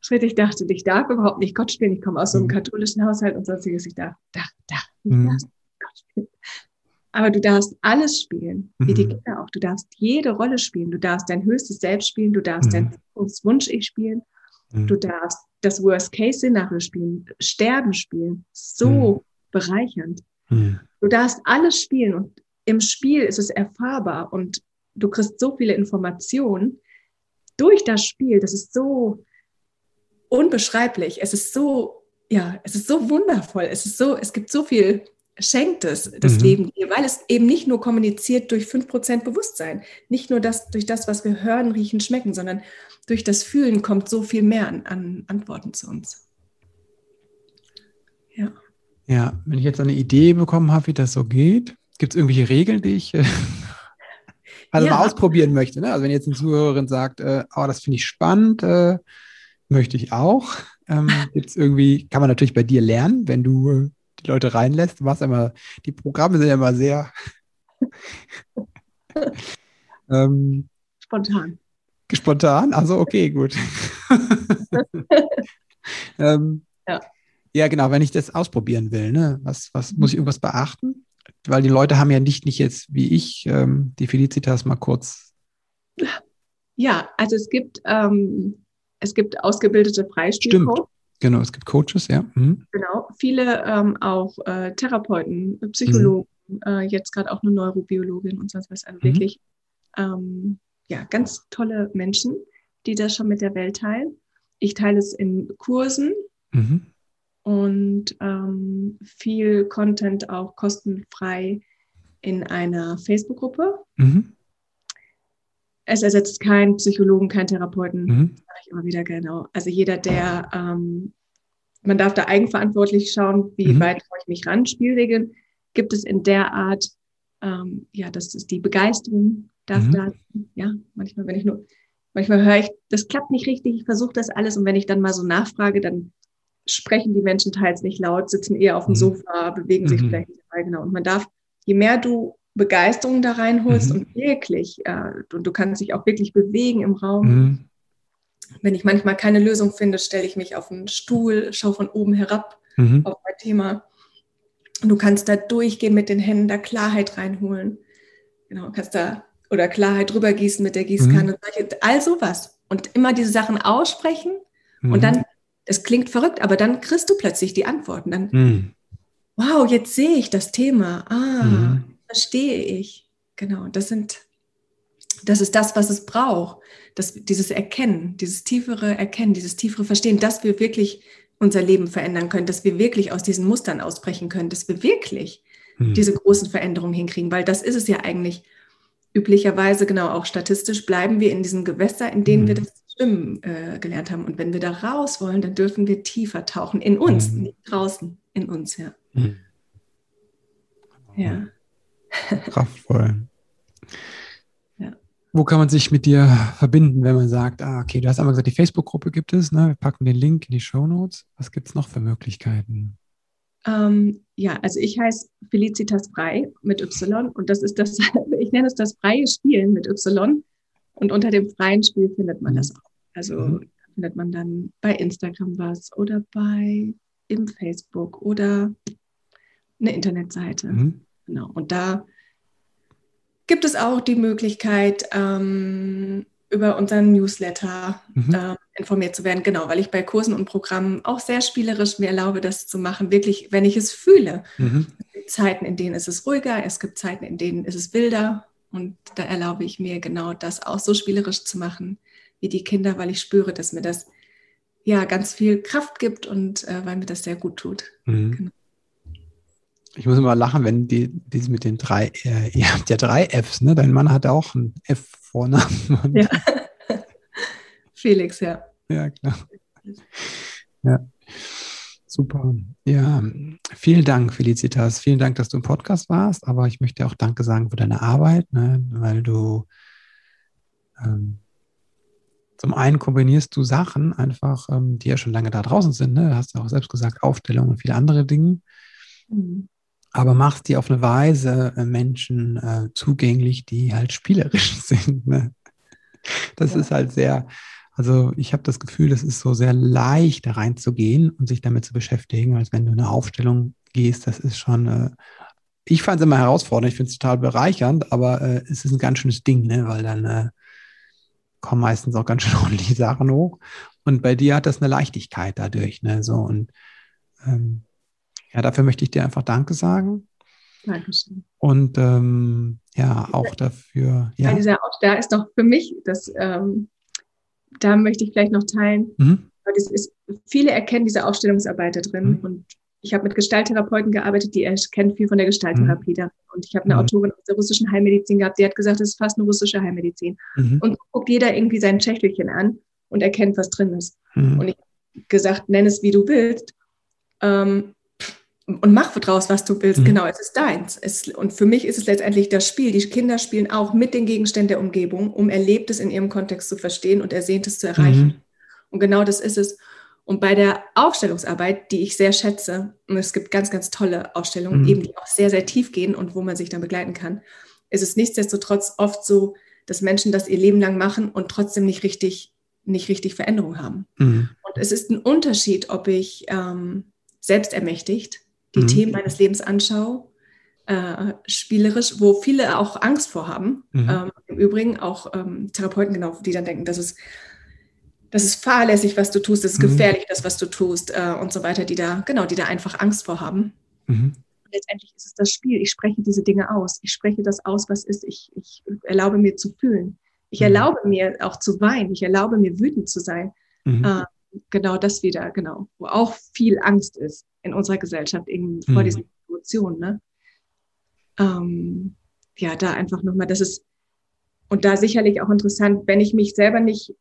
Schritt. Ich dachte, ich darf überhaupt nicht Gott spielen. Ich komme aus so einem katholischen Haushalt und sonstiges. Ich dachte, dachte, dachte, ich darf Gott spielen. Aber du darfst alles spielen, wie mhm. die Kinder auch. Du darfst jede Rolle spielen. Du darfst dein höchstes Selbst spielen. Du darfst mhm. dein Wunsch-Ich spielen. Mhm. Du darfst das Worst-Case-Szenario spielen, Sterben spielen. So mhm. bereichernd. Mhm. Du darfst alles spielen und im Spiel ist es erfahrbar und du kriegst so viele Informationen durch das Spiel. Das ist so unbeschreiblich. Es ist so, ja, es ist so wundervoll. Es ist so, es gibt so viel schenkt es das mhm. Leben dir, weil es eben nicht nur kommuniziert durch 5% Bewusstsein, nicht nur das, durch das, was wir hören, riechen, schmecken, sondern durch das Fühlen kommt so viel mehr an, an Antworten zu uns. Ja. Ja, wenn ich jetzt eine Idee bekommen habe, wie das so geht, gibt es irgendwelche Regeln, die ich äh, also ja. mal ausprobieren möchte? Ne? Also wenn jetzt eine Zuhörerin sagt, äh, oh, das finde ich spannend, äh, möchte ich auch. Ähm, gibt es irgendwie, kann man natürlich bei dir lernen, wenn du äh, die Leute reinlässt. Du machst immer, die Programme sind ja immer sehr ähm, spontan. Spontan? Also okay, gut. ähm, ja. ja, genau, wenn ich das ausprobieren will, ne? was, was muss ich irgendwas beachten? Weil die Leute haben ja nicht, nicht jetzt wie ich ähm, die Felicitas mal kurz. Ja, also es gibt, ähm, es gibt ausgebildete Freispielcoach. Genau, es gibt Coaches, ja. Mhm. Genau, viele ähm, auch äh, Therapeuten, Psychologen, mhm. äh, jetzt gerade auch eine Neurobiologin und sonst was. Also mhm. wirklich, ähm, ja, ganz tolle Menschen, die das schon mit der Welt teilen. Ich teile es in Kursen mhm. Und ähm, viel Content auch kostenfrei in einer Facebook-Gruppe. Mhm. Es ersetzt keinen Psychologen, keinen Therapeuten, mhm. sage ich immer wieder genau. Also jeder, der, ähm, man darf da eigenverantwortlich schauen, wie mhm. weit ich mich ran. Spielregeln gibt es in der Art, ähm, ja, das ist die Begeisterung darf mhm. da, ja, manchmal, wenn ich nur, manchmal höre ich, das klappt nicht richtig, ich versuche das alles und wenn ich dann mal so nachfrage, dann sprechen die Menschen teils nicht laut, sitzen eher auf dem mhm. Sofa, bewegen sich mhm. vielleicht nicht dabei, genau. Und man darf, je mehr du Begeisterung da reinholst mhm. und wirklich, äh, und du kannst dich auch wirklich bewegen im Raum. Mhm. Wenn ich manchmal keine Lösung finde, stelle ich mich auf einen Stuhl, schaue von oben herab mhm. auf mein Thema. Und du kannst da durchgehen mit den Händen, da Klarheit reinholen. Genau, kannst da oder Klarheit drüber gießen mit der Gießkanne. Mhm. All sowas. Und immer diese Sachen aussprechen und mhm. dann, das klingt verrückt, aber dann kriegst du plötzlich die Antworten. Dann, mhm. wow, jetzt sehe ich das Thema. Ah, mhm verstehe ich. Genau, das sind, das ist das, was es braucht. Das, dieses Erkennen, dieses tiefere Erkennen, dieses tiefere Verstehen, dass wir wirklich unser Leben verändern können, dass wir wirklich aus diesen Mustern ausbrechen können, dass wir wirklich hm. diese großen Veränderungen hinkriegen, weil das ist es ja eigentlich üblicherweise, genau auch statistisch, bleiben wir in diesen Gewässer, in denen hm. wir das Schwimmen äh, gelernt haben. Und wenn wir da raus wollen, dann dürfen wir tiefer tauchen, in uns, hm. nicht draußen, in uns, ja. Hm. Ja. Kraftvoll. Ja. Wo kann man sich mit dir verbinden, wenn man sagt, ah, okay, du hast einmal gesagt, die Facebook-Gruppe gibt es, ne? wir packen den Link in die Show Notes. Was gibt es noch für Möglichkeiten? Ähm, ja, also ich heiße Felicitas Frei mit Y und das ist das, ich nenne es das freie Spielen mit Y und unter dem freien Spiel findet man das auch. Also mhm. findet man dann bei Instagram was oder bei im Facebook oder eine Internetseite. Mhm. Genau. Und da gibt es auch die Möglichkeit, ähm, über unseren Newsletter mhm. äh, informiert zu werden. Genau, weil ich bei Kursen und Programmen auch sehr spielerisch mir erlaube, das zu machen, wirklich, wenn ich es fühle. Mhm. Es gibt Zeiten, in denen ist es ruhiger, es gibt Zeiten, in denen ist es wilder Und da erlaube ich mir genau das auch so spielerisch zu machen wie die Kinder, weil ich spüre, dass mir das ja ganz viel Kraft gibt und äh, weil mir das sehr gut tut. Mhm. Genau. Ich muss immer lachen, wenn die, die mit den drei, äh, ihr habt ja drei Fs, ne? Dein Mann hat auch einen F Vornamen. Ja. Felix, ja. Ja, klar. Ja. Super. Ja, vielen Dank, Felicitas. Vielen Dank, dass du im Podcast warst. Aber ich möchte auch Danke sagen für deine Arbeit, ne? weil du ähm, zum einen kombinierst du Sachen einfach, ähm, die ja schon lange da draußen sind. Ne? Du hast ja auch selbst gesagt, Aufstellungen und viele andere Dinge. Mhm. Aber machst die auf eine Weise äh, Menschen äh, zugänglich, die halt spielerisch sind. Ne? Das ja. ist halt sehr, also ich habe das Gefühl, es ist so sehr leicht, da reinzugehen und sich damit zu beschäftigen, als wenn du eine Aufstellung gehst. Das ist schon, äh, ich fand es immer herausfordernd, ich finde es total bereichernd, aber äh, es ist ein ganz schönes Ding, ne? weil dann äh, kommen meistens auch ganz schön ordentliche Sachen hoch. Und bei dir hat das eine Leichtigkeit dadurch. Ne? So, und ähm, ja, dafür möchte ich dir einfach Danke sagen. Dankeschön. Und ähm, ja, auch dafür. Ja. Dieser, da ist noch für mich das ähm, da möchte ich vielleicht noch teilen, mhm. ist, viele erkennen diese Aufstellungsarbeit da drin mhm. und ich habe mit Gestalttherapeuten gearbeitet, die erkennen viel von der Gestalttherapie mhm. da. Und ich habe eine mhm. Autorin aus der russischen Heilmedizin gehabt, die hat gesagt, das ist fast eine russische Heilmedizin. Mhm. Und guckt jeder irgendwie sein Schächtelchen an und erkennt, was drin ist. Mhm. Und ich habe gesagt, nenn es, wie du willst. Ähm, und mach draus, was du willst. Mhm. Genau, es ist deins. Es, und für mich ist es letztendlich das Spiel. Die Kinder spielen auch mit den Gegenständen der Umgebung, um Erlebtes in ihrem Kontext zu verstehen und Ersehntes zu erreichen. Mhm. Und genau das ist es. Und bei der Aufstellungsarbeit, die ich sehr schätze, und es gibt ganz, ganz tolle Aufstellungen, mhm. eben die auch sehr, sehr tief gehen und wo man sich dann begleiten kann, ist es nichtsdestotrotz oft so, dass Menschen das ihr Leben lang machen und trotzdem nicht richtig, nicht richtig Veränderung haben. Mhm. Und es ist ein Unterschied, ob ich ähm, selbst ermächtigt die mhm. Themen meines Lebens anschaue, äh, spielerisch, wo viele auch Angst vor haben. Mhm. Ähm, Im Übrigen auch ähm, Therapeuten, genau, die dann denken, das ist, das ist fahrlässig, was du tust, das ist mhm. gefährlich, das, was du tust äh, und so weiter, die da, genau, die da einfach Angst vor haben. Mhm. Letztendlich ist es das Spiel. Ich spreche diese Dinge aus. Ich spreche das aus, was ist. Ich, ich erlaube mir zu fühlen. Ich mhm. erlaube mir auch zu weinen. Ich erlaube mir wütend zu sein. Äh, genau das wieder, genau, wo auch viel Angst ist in unserer Gesellschaft eben vor mhm. diesen Emotionen. Ne? Ähm, ja, da einfach nochmal, das ist, und da sicherlich auch interessant, wenn ich mich selber nicht,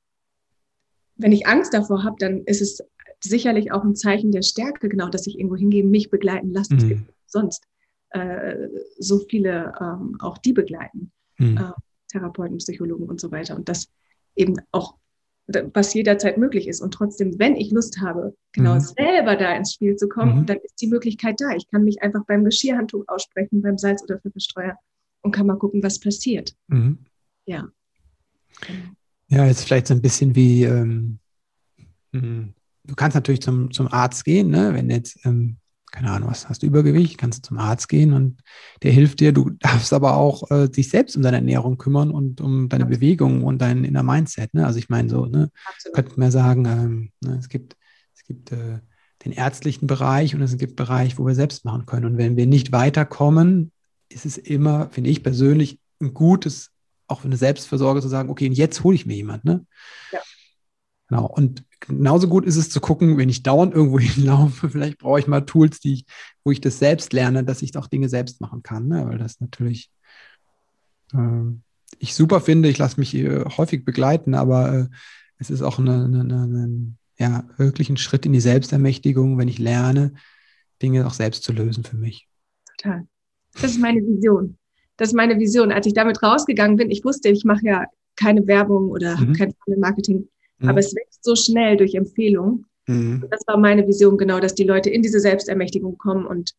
wenn ich Angst davor habe, dann ist es sicherlich auch ein Zeichen der Stärke, genau, dass ich irgendwo hingehe, mich begleiten lasse. Mhm. Es gibt sonst äh, so viele ähm, auch die begleiten, mhm. äh, Therapeuten, Psychologen und so weiter. Und das eben auch was jederzeit möglich ist. Und trotzdem, wenn ich Lust habe, genau mhm. selber da ins Spiel zu kommen, mhm. dann ist die Möglichkeit da. Ich kann mich einfach beim Geschirrhandtuch aussprechen, beim Salz- oder Pfefferstreuer und kann mal gucken, was passiert. Mhm. Ja. Ja, jetzt vielleicht so ein bisschen wie, ähm, hm, du kannst natürlich zum, zum Arzt gehen, ne? wenn jetzt ähm, keine Ahnung, was hast du Übergewicht, kannst du zum Arzt gehen und der hilft dir. Du darfst aber auch äh, dich selbst um deine Ernährung kümmern und um deine Absolut. Bewegung und dein inner Mindset. Ne? Also ich meine so, ne, könnte man sagen, ähm, ne, es gibt, es gibt äh, den ärztlichen Bereich und es gibt Bereich, wo wir selbst machen können. Und wenn wir nicht weiterkommen, ist es immer, finde ich persönlich, ein gutes, auch für eine Selbstversorge zu sagen, okay, und jetzt hole ich mir jemand. Ne? Ja. Genau. Und genauso gut ist es zu gucken, wenn ich dauernd irgendwo hinlaufe, vielleicht brauche ich mal Tools, die ich, wo ich das selbst lerne, dass ich auch Dinge selbst machen kann, ne? weil das natürlich äh, ich super finde. Ich lasse mich äh, häufig begleiten, aber äh, es ist auch eine, eine, eine, ja, wirklich ein Schritt in die Selbstermächtigung, wenn ich lerne, Dinge auch selbst zu lösen für mich. Total. Das ist meine Vision. Das ist meine Vision. Als ich damit rausgegangen bin, ich wusste, ich mache ja keine Werbung oder mhm. kein Marketing Mhm. Aber es wächst so schnell durch Empfehlung. Mhm. Das war meine Vision genau, dass die Leute in diese Selbstermächtigung kommen und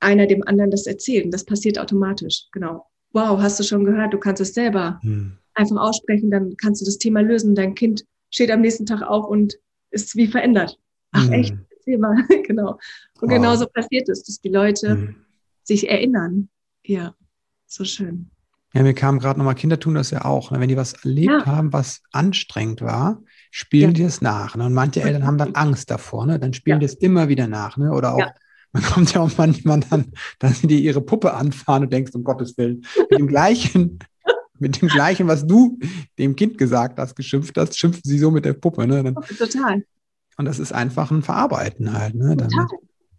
einer dem anderen das erzählen. Das passiert automatisch. Genau. Wow, hast du schon gehört, du kannst es selber mhm. einfach aussprechen, dann kannst du das Thema lösen. Dein Kind steht am nächsten Tag auf und ist wie verändert. Ach mhm. echt, erzähl mal. genau. Und wow. genauso passiert es, dass die Leute mhm. sich erinnern. Ja, so schön. Ja, mir kam gerade nochmal, Kinder tun das ja auch. Ne? Wenn die was erlebt ja. haben, was anstrengend war, spielen ja. die es nach. Ne? Und manche Eltern haben dann Angst davor, ne? dann spielen ja. die es immer wieder nach. Ne? Oder auch, man kommt ja auch manchmal dann, dass sie dir ihre Puppe anfahren und denkst, um Gottes Willen, mit dem gleichen mit dem gleichen, was du dem Kind gesagt hast, geschimpft hast, schimpfen sie so mit der Puppe. Ne? Dann, Total. Und das ist einfach ein Verarbeiten halt. Ne? Total.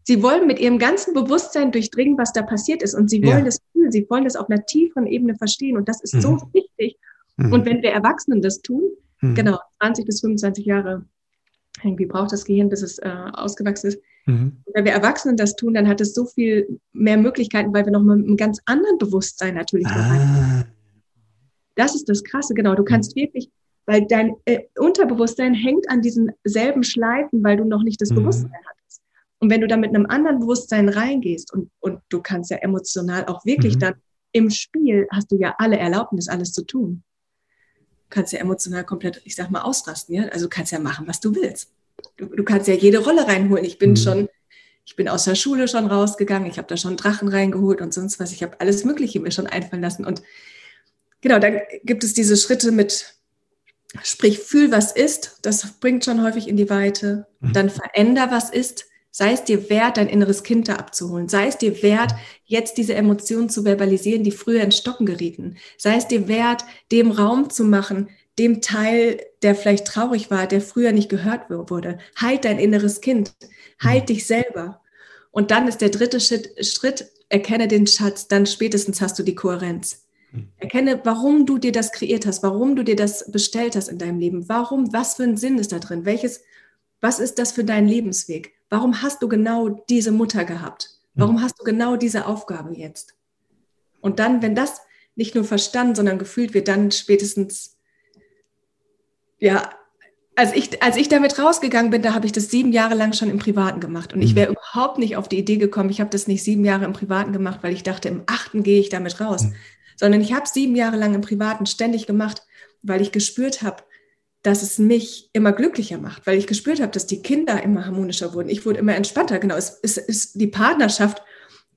Sie wollen mit ihrem ganzen Bewusstsein durchdringen, was da passiert ist. Und sie wollen ja. das fühlen. Sie wollen das auf einer tieferen Ebene verstehen. Und das ist mhm. so wichtig. Mhm. Und wenn wir Erwachsenen das tun, mhm. genau, 20 bis 25 Jahre, irgendwie braucht das Gehirn, bis es äh, ausgewachsen ist. Mhm. Wenn wir Erwachsenen das tun, dann hat es so viel mehr Möglichkeiten, weil wir noch mal mit einem ganz anderen Bewusstsein natürlich ah. Das ist das Krasse, genau. Du kannst mhm. wirklich, weil dein äh, Unterbewusstsein hängt an diesen selben Schleifen, weil du noch nicht das mhm. Bewusstsein. Und wenn du da mit einem anderen Bewusstsein reingehst und, und du kannst ja emotional auch wirklich mhm. dann im Spiel hast du ja alle Erlaubnis, alles zu tun. Du kannst ja emotional komplett, ich sag mal, ausrasten, ja. Also du kannst ja machen, was du willst. Du, du kannst ja jede Rolle reinholen. Ich bin mhm. schon, ich bin aus der Schule schon rausgegangen, ich habe da schon Drachen reingeholt und sonst was. Ich habe alles Mögliche mir schon einfallen lassen. Und genau, dann gibt es diese Schritte mit, sprich, fühl, was ist. Das bringt schon häufig in die Weite. Mhm. Dann veränder, was ist. Sei es dir wert, dein inneres Kind da abzuholen. Sei es dir wert, jetzt diese Emotionen zu verbalisieren, die früher in Stocken gerieten. Sei es dir wert, dem Raum zu machen, dem Teil, der vielleicht traurig war, der früher nicht gehört wurde. Halt dein inneres Kind. Halt mhm. dich selber. Und dann ist der dritte Schritt, erkenne den Schatz, dann spätestens hast du die Kohärenz. Mhm. Erkenne, warum du dir das kreiert hast, warum du dir das bestellt hast in deinem Leben. Warum, was für ein Sinn ist da drin? Welches, was ist das für dein Lebensweg? Warum hast du genau diese Mutter gehabt? Warum mhm. hast du genau diese Aufgabe jetzt? Und dann, wenn das nicht nur verstanden, sondern gefühlt wird, dann spätestens, ja, als ich, als ich damit rausgegangen bin, da habe ich das sieben Jahre lang schon im Privaten gemacht. Und ich mhm. wäre überhaupt nicht auf die Idee gekommen, ich habe das nicht sieben Jahre im Privaten gemacht, weil ich dachte, im achten gehe ich damit raus. Mhm. Sondern ich habe sieben Jahre lang im Privaten ständig gemacht, weil ich gespürt habe, dass es mich immer glücklicher macht, weil ich gespürt habe, dass die Kinder immer harmonischer wurden. Ich wurde immer entspannter. Genau, es ist die Partnerschaft,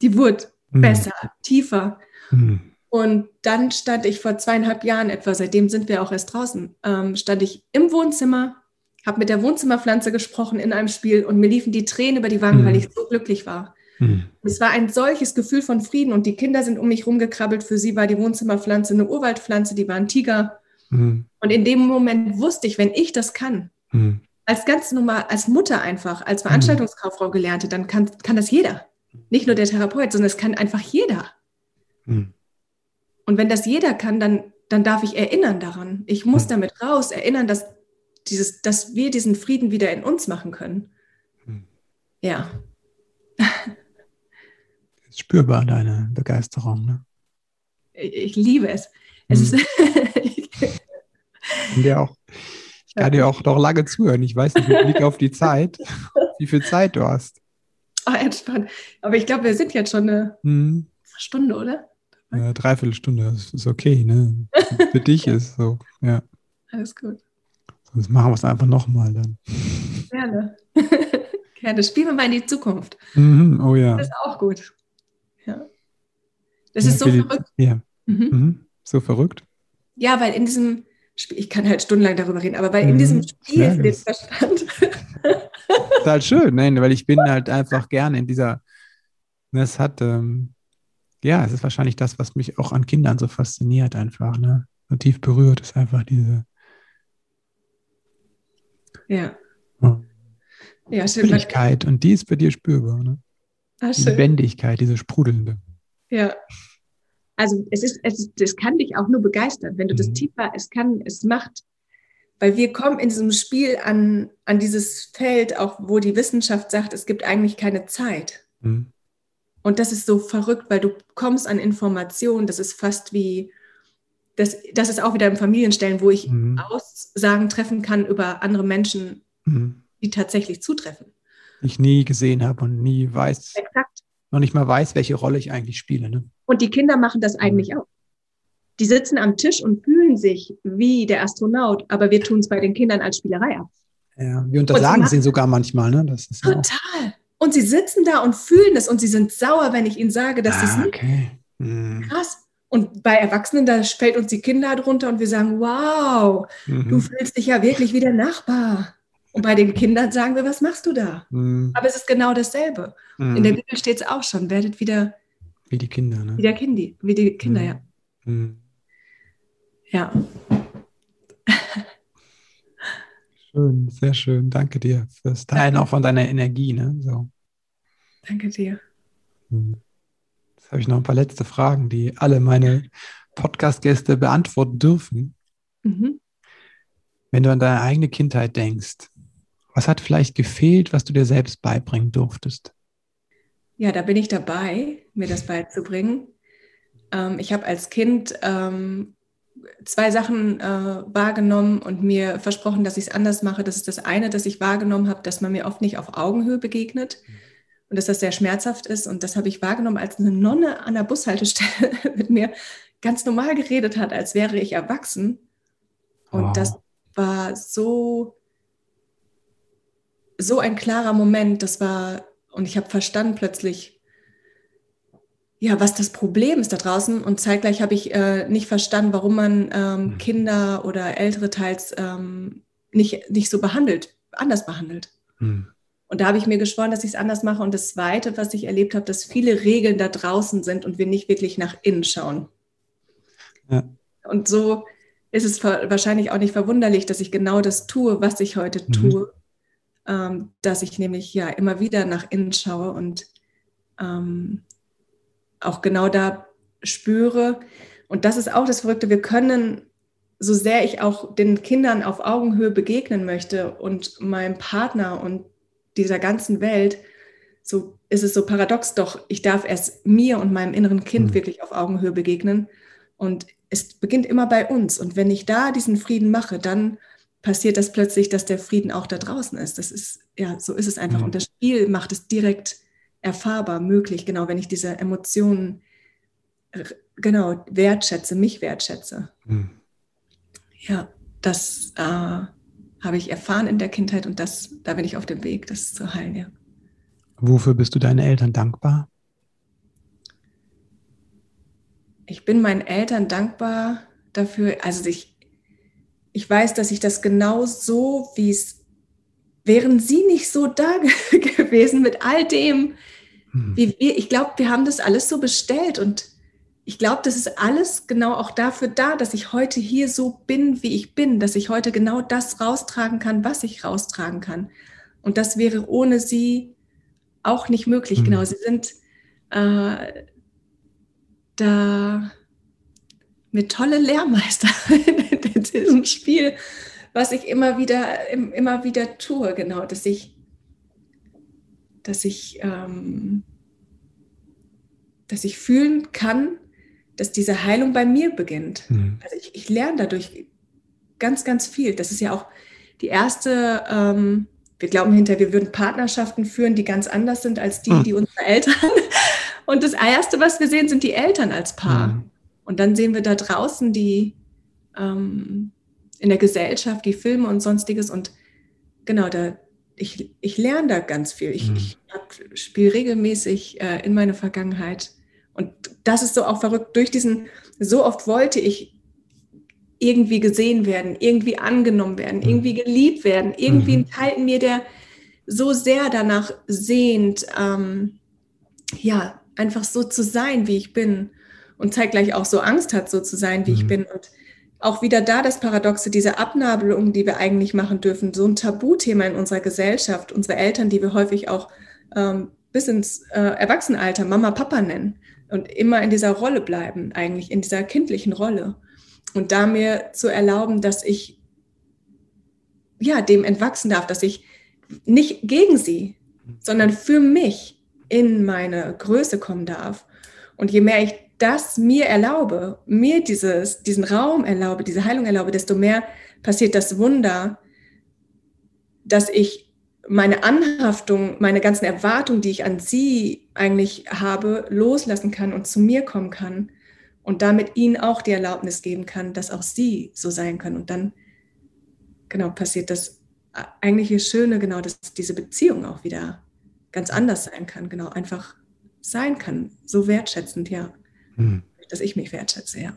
die wurde mhm. besser, tiefer. Mhm. Und dann stand ich vor zweieinhalb Jahren etwa, seitdem sind wir auch erst draußen, ähm, stand ich im Wohnzimmer, habe mit der Wohnzimmerpflanze gesprochen in einem Spiel und mir liefen die Tränen über die Wangen, mhm. weil ich so glücklich war. Mhm. Es war ein solches Gefühl von Frieden und die Kinder sind um mich rumgekrabbelt. Für sie war die Wohnzimmerpflanze eine Urwaldpflanze, die war ein Tiger. Mhm. Und in dem Moment wusste ich, wenn ich das kann, mhm. als ganz normal, als Mutter einfach, als Veranstaltungskauffrau gelernte, dann kann, kann das jeder. Nicht nur der Therapeut, sondern es kann einfach jeder. Mhm. Und wenn das jeder kann, dann, dann darf ich erinnern daran. Ich muss mhm. damit raus, erinnern, dass, dieses, dass wir diesen Frieden wieder in uns machen können. Mhm. Ja. Spürbar, deine Begeisterung. Ne? Ich, ich liebe es. Es mhm. ist kann dir auch, ich kann dir auch noch lange zuhören. Ich weiß nicht, mit Blick auf die Zeit, wie viel Zeit du hast. Oh, entspannt. Aber ich glaube, wir sind jetzt schon eine mhm. Stunde, oder? Ja, dreiviertel Stunde, das ist okay, ne? Für dich ist so, ja. Alles gut. Sonst machen wir es einfach nochmal dann. Gerne. Gerne. Spielen wir mal in die Zukunft. Mhm, oh ja. Das ist auch gut. Ja. Das ja, ist so verrückt. Die, ja. Mhm. Mhm. So verrückt. Ja, weil in diesem, ich kann halt stundenlang darüber reden, aber weil in diesem mhm. Spiel ja, für den Verstand. Total schön, nein, weil ich bin halt einfach gerne in dieser, das hat, ähm, ja, es ist wahrscheinlich das, was mich auch an Kindern so fasziniert, einfach, ne? So tief berührt ist einfach diese. Ja. Ja, Fröhlichkeit und die ist bei dir spürbar, ne? Ah, die Lebendigkeit, diese sprudelnde. Ja, also es ist, es, es kann dich auch nur begeistern, wenn du mhm. das tiefer, es kann, es macht, weil wir kommen in diesem Spiel an, an dieses Feld, auch wo die Wissenschaft sagt, es gibt eigentlich keine Zeit. Mhm. Und das ist so verrückt, weil du kommst an Informationen, das ist fast wie, das, das ist auch wieder im Familienstellen, wo ich mhm. Aussagen treffen kann über andere Menschen, mhm. die tatsächlich zutreffen. Ich nie gesehen habe und nie weiß. Exakt. Noch nicht mal weiß, welche Rolle ich eigentlich spiele. Ne? Und die Kinder machen das eigentlich auch. Die sitzen am Tisch und fühlen sich wie der Astronaut, aber wir tun es bei den Kindern als Spielerei ab. Ja, wir untersagen sie sogar manchmal, ne? Das ist total. Ja und sie sitzen da und fühlen es und sie sind sauer, wenn ich ihnen sage, dass ah, das nicht. Okay. Mhm. Krass. Und bei Erwachsenen, da fällt uns die Kinder drunter und wir sagen, wow, mhm. du fühlst dich ja wirklich wie der Nachbar. Und bei den Kindern sagen wir, was machst du da? Mhm. Aber es ist genau dasselbe. In der mhm. Bibel steht es auch schon, werdet wieder wie die Kinder, ne? Wie, der Kindi, wie die Kinder, mhm. ja. Mhm. Ja. Schön, sehr schön. Danke dir fürs Teilen auch von deiner Energie. Ne? So. Danke dir. Hm. Jetzt habe ich noch ein paar letzte Fragen, die alle meine Podcast-Gäste beantworten dürfen. Mhm. Wenn du an deine eigene Kindheit denkst, was hat vielleicht gefehlt, was du dir selbst beibringen durftest? Ja, da bin ich dabei, mir das beizubringen. Ähm, ich habe als Kind ähm, zwei Sachen äh, wahrgenommen und mir versprochen, dass ich es anders mache. Das ist das eine, dass ich wahrgenommen habe, dass man mir oft nicht auf Augenhöhe begegnet und dass das sehr schmerzhaft ist. Und das habe ich wahrgenommen, als eine Nonne an der Bushaltestelle mit mir ganz normal geredet hat, als wäre ich erwachsen. Und wow. das war so, so ein klarer Moment. Das war, und ich habe verstanden plötzlich, ja, was das Problem ist da draußen. Und zeitgleich habe ich äh, nicht verstanden, warum man ähm, mhm. Kinder oder ältere teils ähm, nicht, nicht so behandelt, anders behandelt. Mhm. Und da habe ich mir geschworen, dass ich es anders mache. Und das Zweite, was ich erlebt habe, dass viele Regeln da draußen sind und wir nicht wirklich nach innen schauen. Ja. Und so ist es wahrscheinlich auch nicht verwunderlich, dass ich genau das tue, was ich heute mhm. Ähm, dass ich nämlich ja immer wieder nach innen schaue und ähm, auch genau da spüre. Und das ist auch das Verrückte, wir können, so sehr ich auch den Kindern auf Augenhöhe begegnen möchte und meinem Partner und dieser ganzen Welt, so ist es so paradox, doch ich darf erst mir und meinem inneren Kind mhm. wirklich auf Augenhöhe begegnen. Und es beginnt immer bei uns. Und wenn ich da diesen Frieden mache, dann passiert das plötzlich, dass der Frieden auch da draußen ist. Das ist, ja, so ist es einfach. Mhm. Und das Spiel macht es direkt erfahrbar, möglich, genau, wenn ich diese Emotionen, genau, wertschätze, mich wertschätze. Mhm. Ja, das äh, habe ich erfahren in der Kindheit und das, da bin ich auf dem Weg, das zu heilen, ja. Wofür bist du deinen Eltern dankbar? ich bin meinen Eltern dankbar dafür. Also ich, ich weiß, dass ich das genau so, wie es, wären sie nicht so da gewesen mit all dem, hm. wie wir, ich glaube, wir haben das alles so bestellt und ich glaube, das ist alles genau auch dafür da, dass ich heute hier so bin, wie ich bin, dass ich heute genau das raustragen kann, was ich raustragen kann. Und das wäre ohne sie auch nicht möglich. Mhm. Genau, sie sind äh, da mit tolle Lehrmeister diesem Spiel, was ich immer wieder, immer wieder tue, genau, dass ich, dass ich, ähm, dass ich fühlen kann, dass diese Heilung bei mir beginnt. Mhm. Also ich, ich, lerne dadurch ganz, ganz viel. Das ist ja auch die erste, ähm, wir glauben hinterher, wir würden Partnerschaften führen, die ganz anders sind als die, mhm. die unsere Eltern und das Erste, was wir sehen, sind die Eltern als Paar. Mhm. Und dann sehen wir da draußen die ähm, in der Gesellschaft, die Filme und sonstiges. Und genau, da, ich, ich lerne da ganz viel. Ich, mhm. ich spiele regelmäßig äh, in meine Vergangenheit. Und das ist so auch verrückt. Durch diesen, so oft wollte ich irgendwie gesehen werden, irgendwie angenommen werden, mhm. irgendwie geliebt werden, irgendwie mhm. ein Teil in mir, der so sehr danach sehnt, ähm, ja, einfach so zu sein, wie ich bin und zeitgleich auch so Angst hat, so zu sein, wie mhm. ich bin. Und auch wieder da das Paradoxe, diese Abnabelung, die wir eigentlich machen dürfen, so ein Tabuthema in unserer Gesellschaft, unsere Eltern, die wir häufig auch ähm, bis ins äh, Erwachsenenalter Mama, Papa nennen und immer in dieser Rolle bleiben, eigentlich in dieser kindlichen Rolle. Und da mir zu erlauben, dass ich ja dem entwachsen darf, dass ich nicht gegen sie, sondern für mich in meine Größe kommen darf. Und je mehr ich das mir erlaube, mir dieses, diesen Raum erlaube, diese Heilung erlaube, desto mehr passiert das Wunder, dass ich meine Anhaftung, meine ganzen Erwartungen, die ich an sie eigentlich habe, loslassen kann und zu mir kommen kann und damit ihnen auch die Erlaubnis geben kann, dass auch sie so sein können. Und dann, genau, passiert das eigentliche Schöne, genau, dass diese Beziehung auch wieder ganz anders sein kann, genau, einfach sein kann, so wertschätzend, ja, hm. dass ich mich wertschätze, ja.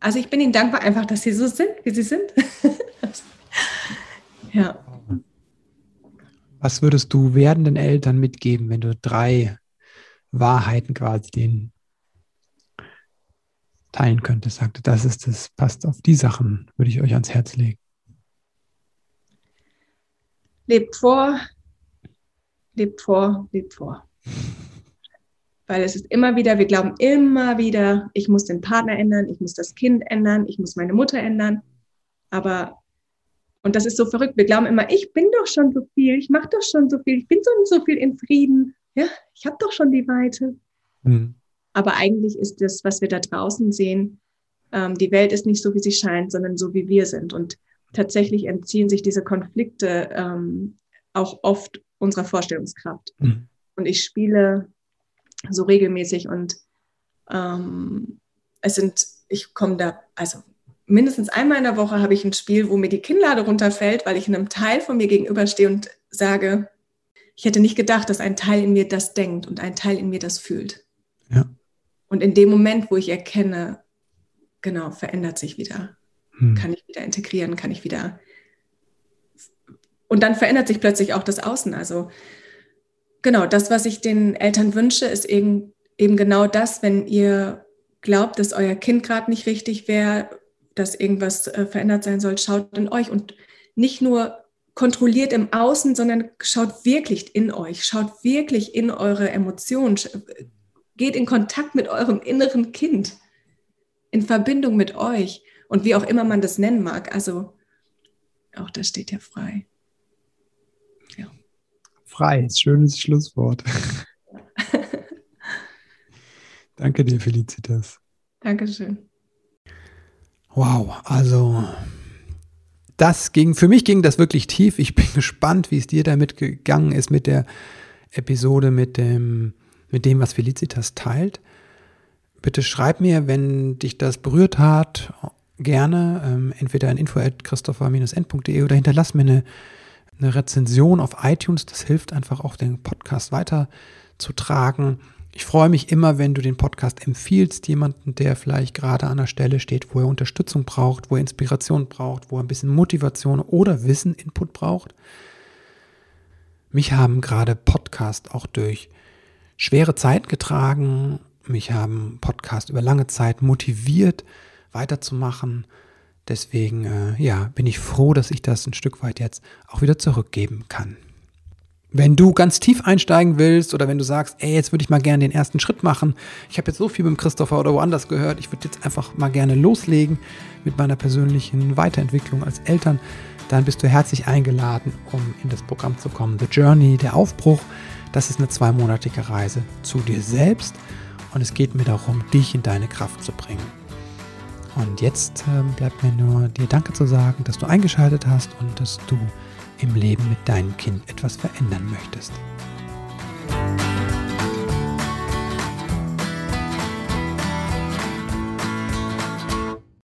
Also ich bin Ihnen dankbar einfach, dass Sie so sind, wie Sie sind. ja. Was würdest du werdenden Eltern mitgeben, wenn du drei Wahrheiten quasi denen teilen könnte, sagte, das ist das, passt auf die Sachen, würde ich euch ans Herz legen. Lebt vor, lebt vor, lebt vor. Weil es ist immer wieder, wir glauben immer wieder, ich muss den Partner ändern, ich muss das Kind ändern, ich muss meine Mutter ändern. Aber, und das ist so verrückt, wir glauben immer, ich bin doch schon so viel, ich mache doch schon so viel, ich bin so, so viel in Frieden. Ja, ich habe doch schon die Weite. Mhm. Aber eigentlich ist das, was wir da draußen sehen, ähm, die Welt ist nicht so, wie sie scheint, sondern so, wie wir sind. Und tatsächlich entziehen sich diese Konflikte ähm, auch oft unserer Vorstellungskraft. Mhm. Und ich spiele so regelmäßig und ähm, es sind, ich komme da, also mindestens einmal in der Woche habe ich ein Spiel, wo mir die Kinnlade runterfällt, weil ich einem Teil von mir gegenüberstehe und sage, ich hätte nicht gedacht, dass ein Teil in mir das denkt und ein Teil in mir das fühlt. Ja. Und in dem Moment, wo ich erkenne, genau, verändert sich wieder, hm. kann ich wieder integrieren, kann ich wieder. Und dann verändert sich plötzlich auch das Außen. Also genau, das, was ich den Eltern wünsche, ist eben, eben genau das, wenn ihr glaubt, dass euer Kind gerade nicht richtig wäre, dass irgendwas äh, verändert sein soll, schaut in euch und nicht nur kontrolliert im Außen, sondern schaut wirklich in euch, schaut wirklich in eure Emotionen, geht in Kontakt mit eurem inneren Kind, in Verbindung mit euch und wie auch immer man das nennen mag. Also auch das steht ja frei frei. Schönes Schlusswort. Danke dir, Felicitas. Dankeschön. Wow, also das ging, für mich ging das wirklich tief. Ich bin gespannt, wie es dir damit gegangen ist mit der Episode, mit dem, mit dem, was Felicitas teilt. Bitte schreib mir, wenn dich das berührt hat, gerne, ähm, entweder an info.christopher-n.de oder hinterlass mir eine eine Rezension auf iTunes. Das hilft einfach auch, den Podcast weiterzutragen. Ich freue mich immer, wenn du den Podcast empfiehlst, jemanden, der vielleicht gerade an der Stelle steht, wo er Unterstützung braucht, wo er Inspiration braucht, wo er ein bisschen Motivation oder Wissen, Input braucht. Mich haben gerade Podcast auch durch schwere Zeiten getragen. Mich haben Podcast über lange Zeit motiviert, weiterzumachen. Deswegen äh, ja, bin ich froh, dass ich das ein Stück weit jetzt auch wieder zurückgeben kann. Wenn du ganz tief einsteigen willst oder wenn du sagst, ey, jetzt würde ich mal gerne den ersten Schritt machen, ich habe jetzt so viel mit dem Christopher oder woanders gehört, ich würde jetzt einfach mal gerne loslegen mit meiner persönlichen Weiterentwicklung als Eltern, dann bist du herzlich eingeladen, um in das Programm zu kommen. The Journey, der Aufbruch, das ist eine zweimonatige Reise zu dir selbst und es geht mir darum, dich in deine Kraft zu bringen. Und jetzt ähm, bleibt mir nur dir Danke zu sagen, dass du eingeschaltet hast und dass du im Leben mit deinem Kind etwas verändern möchtest.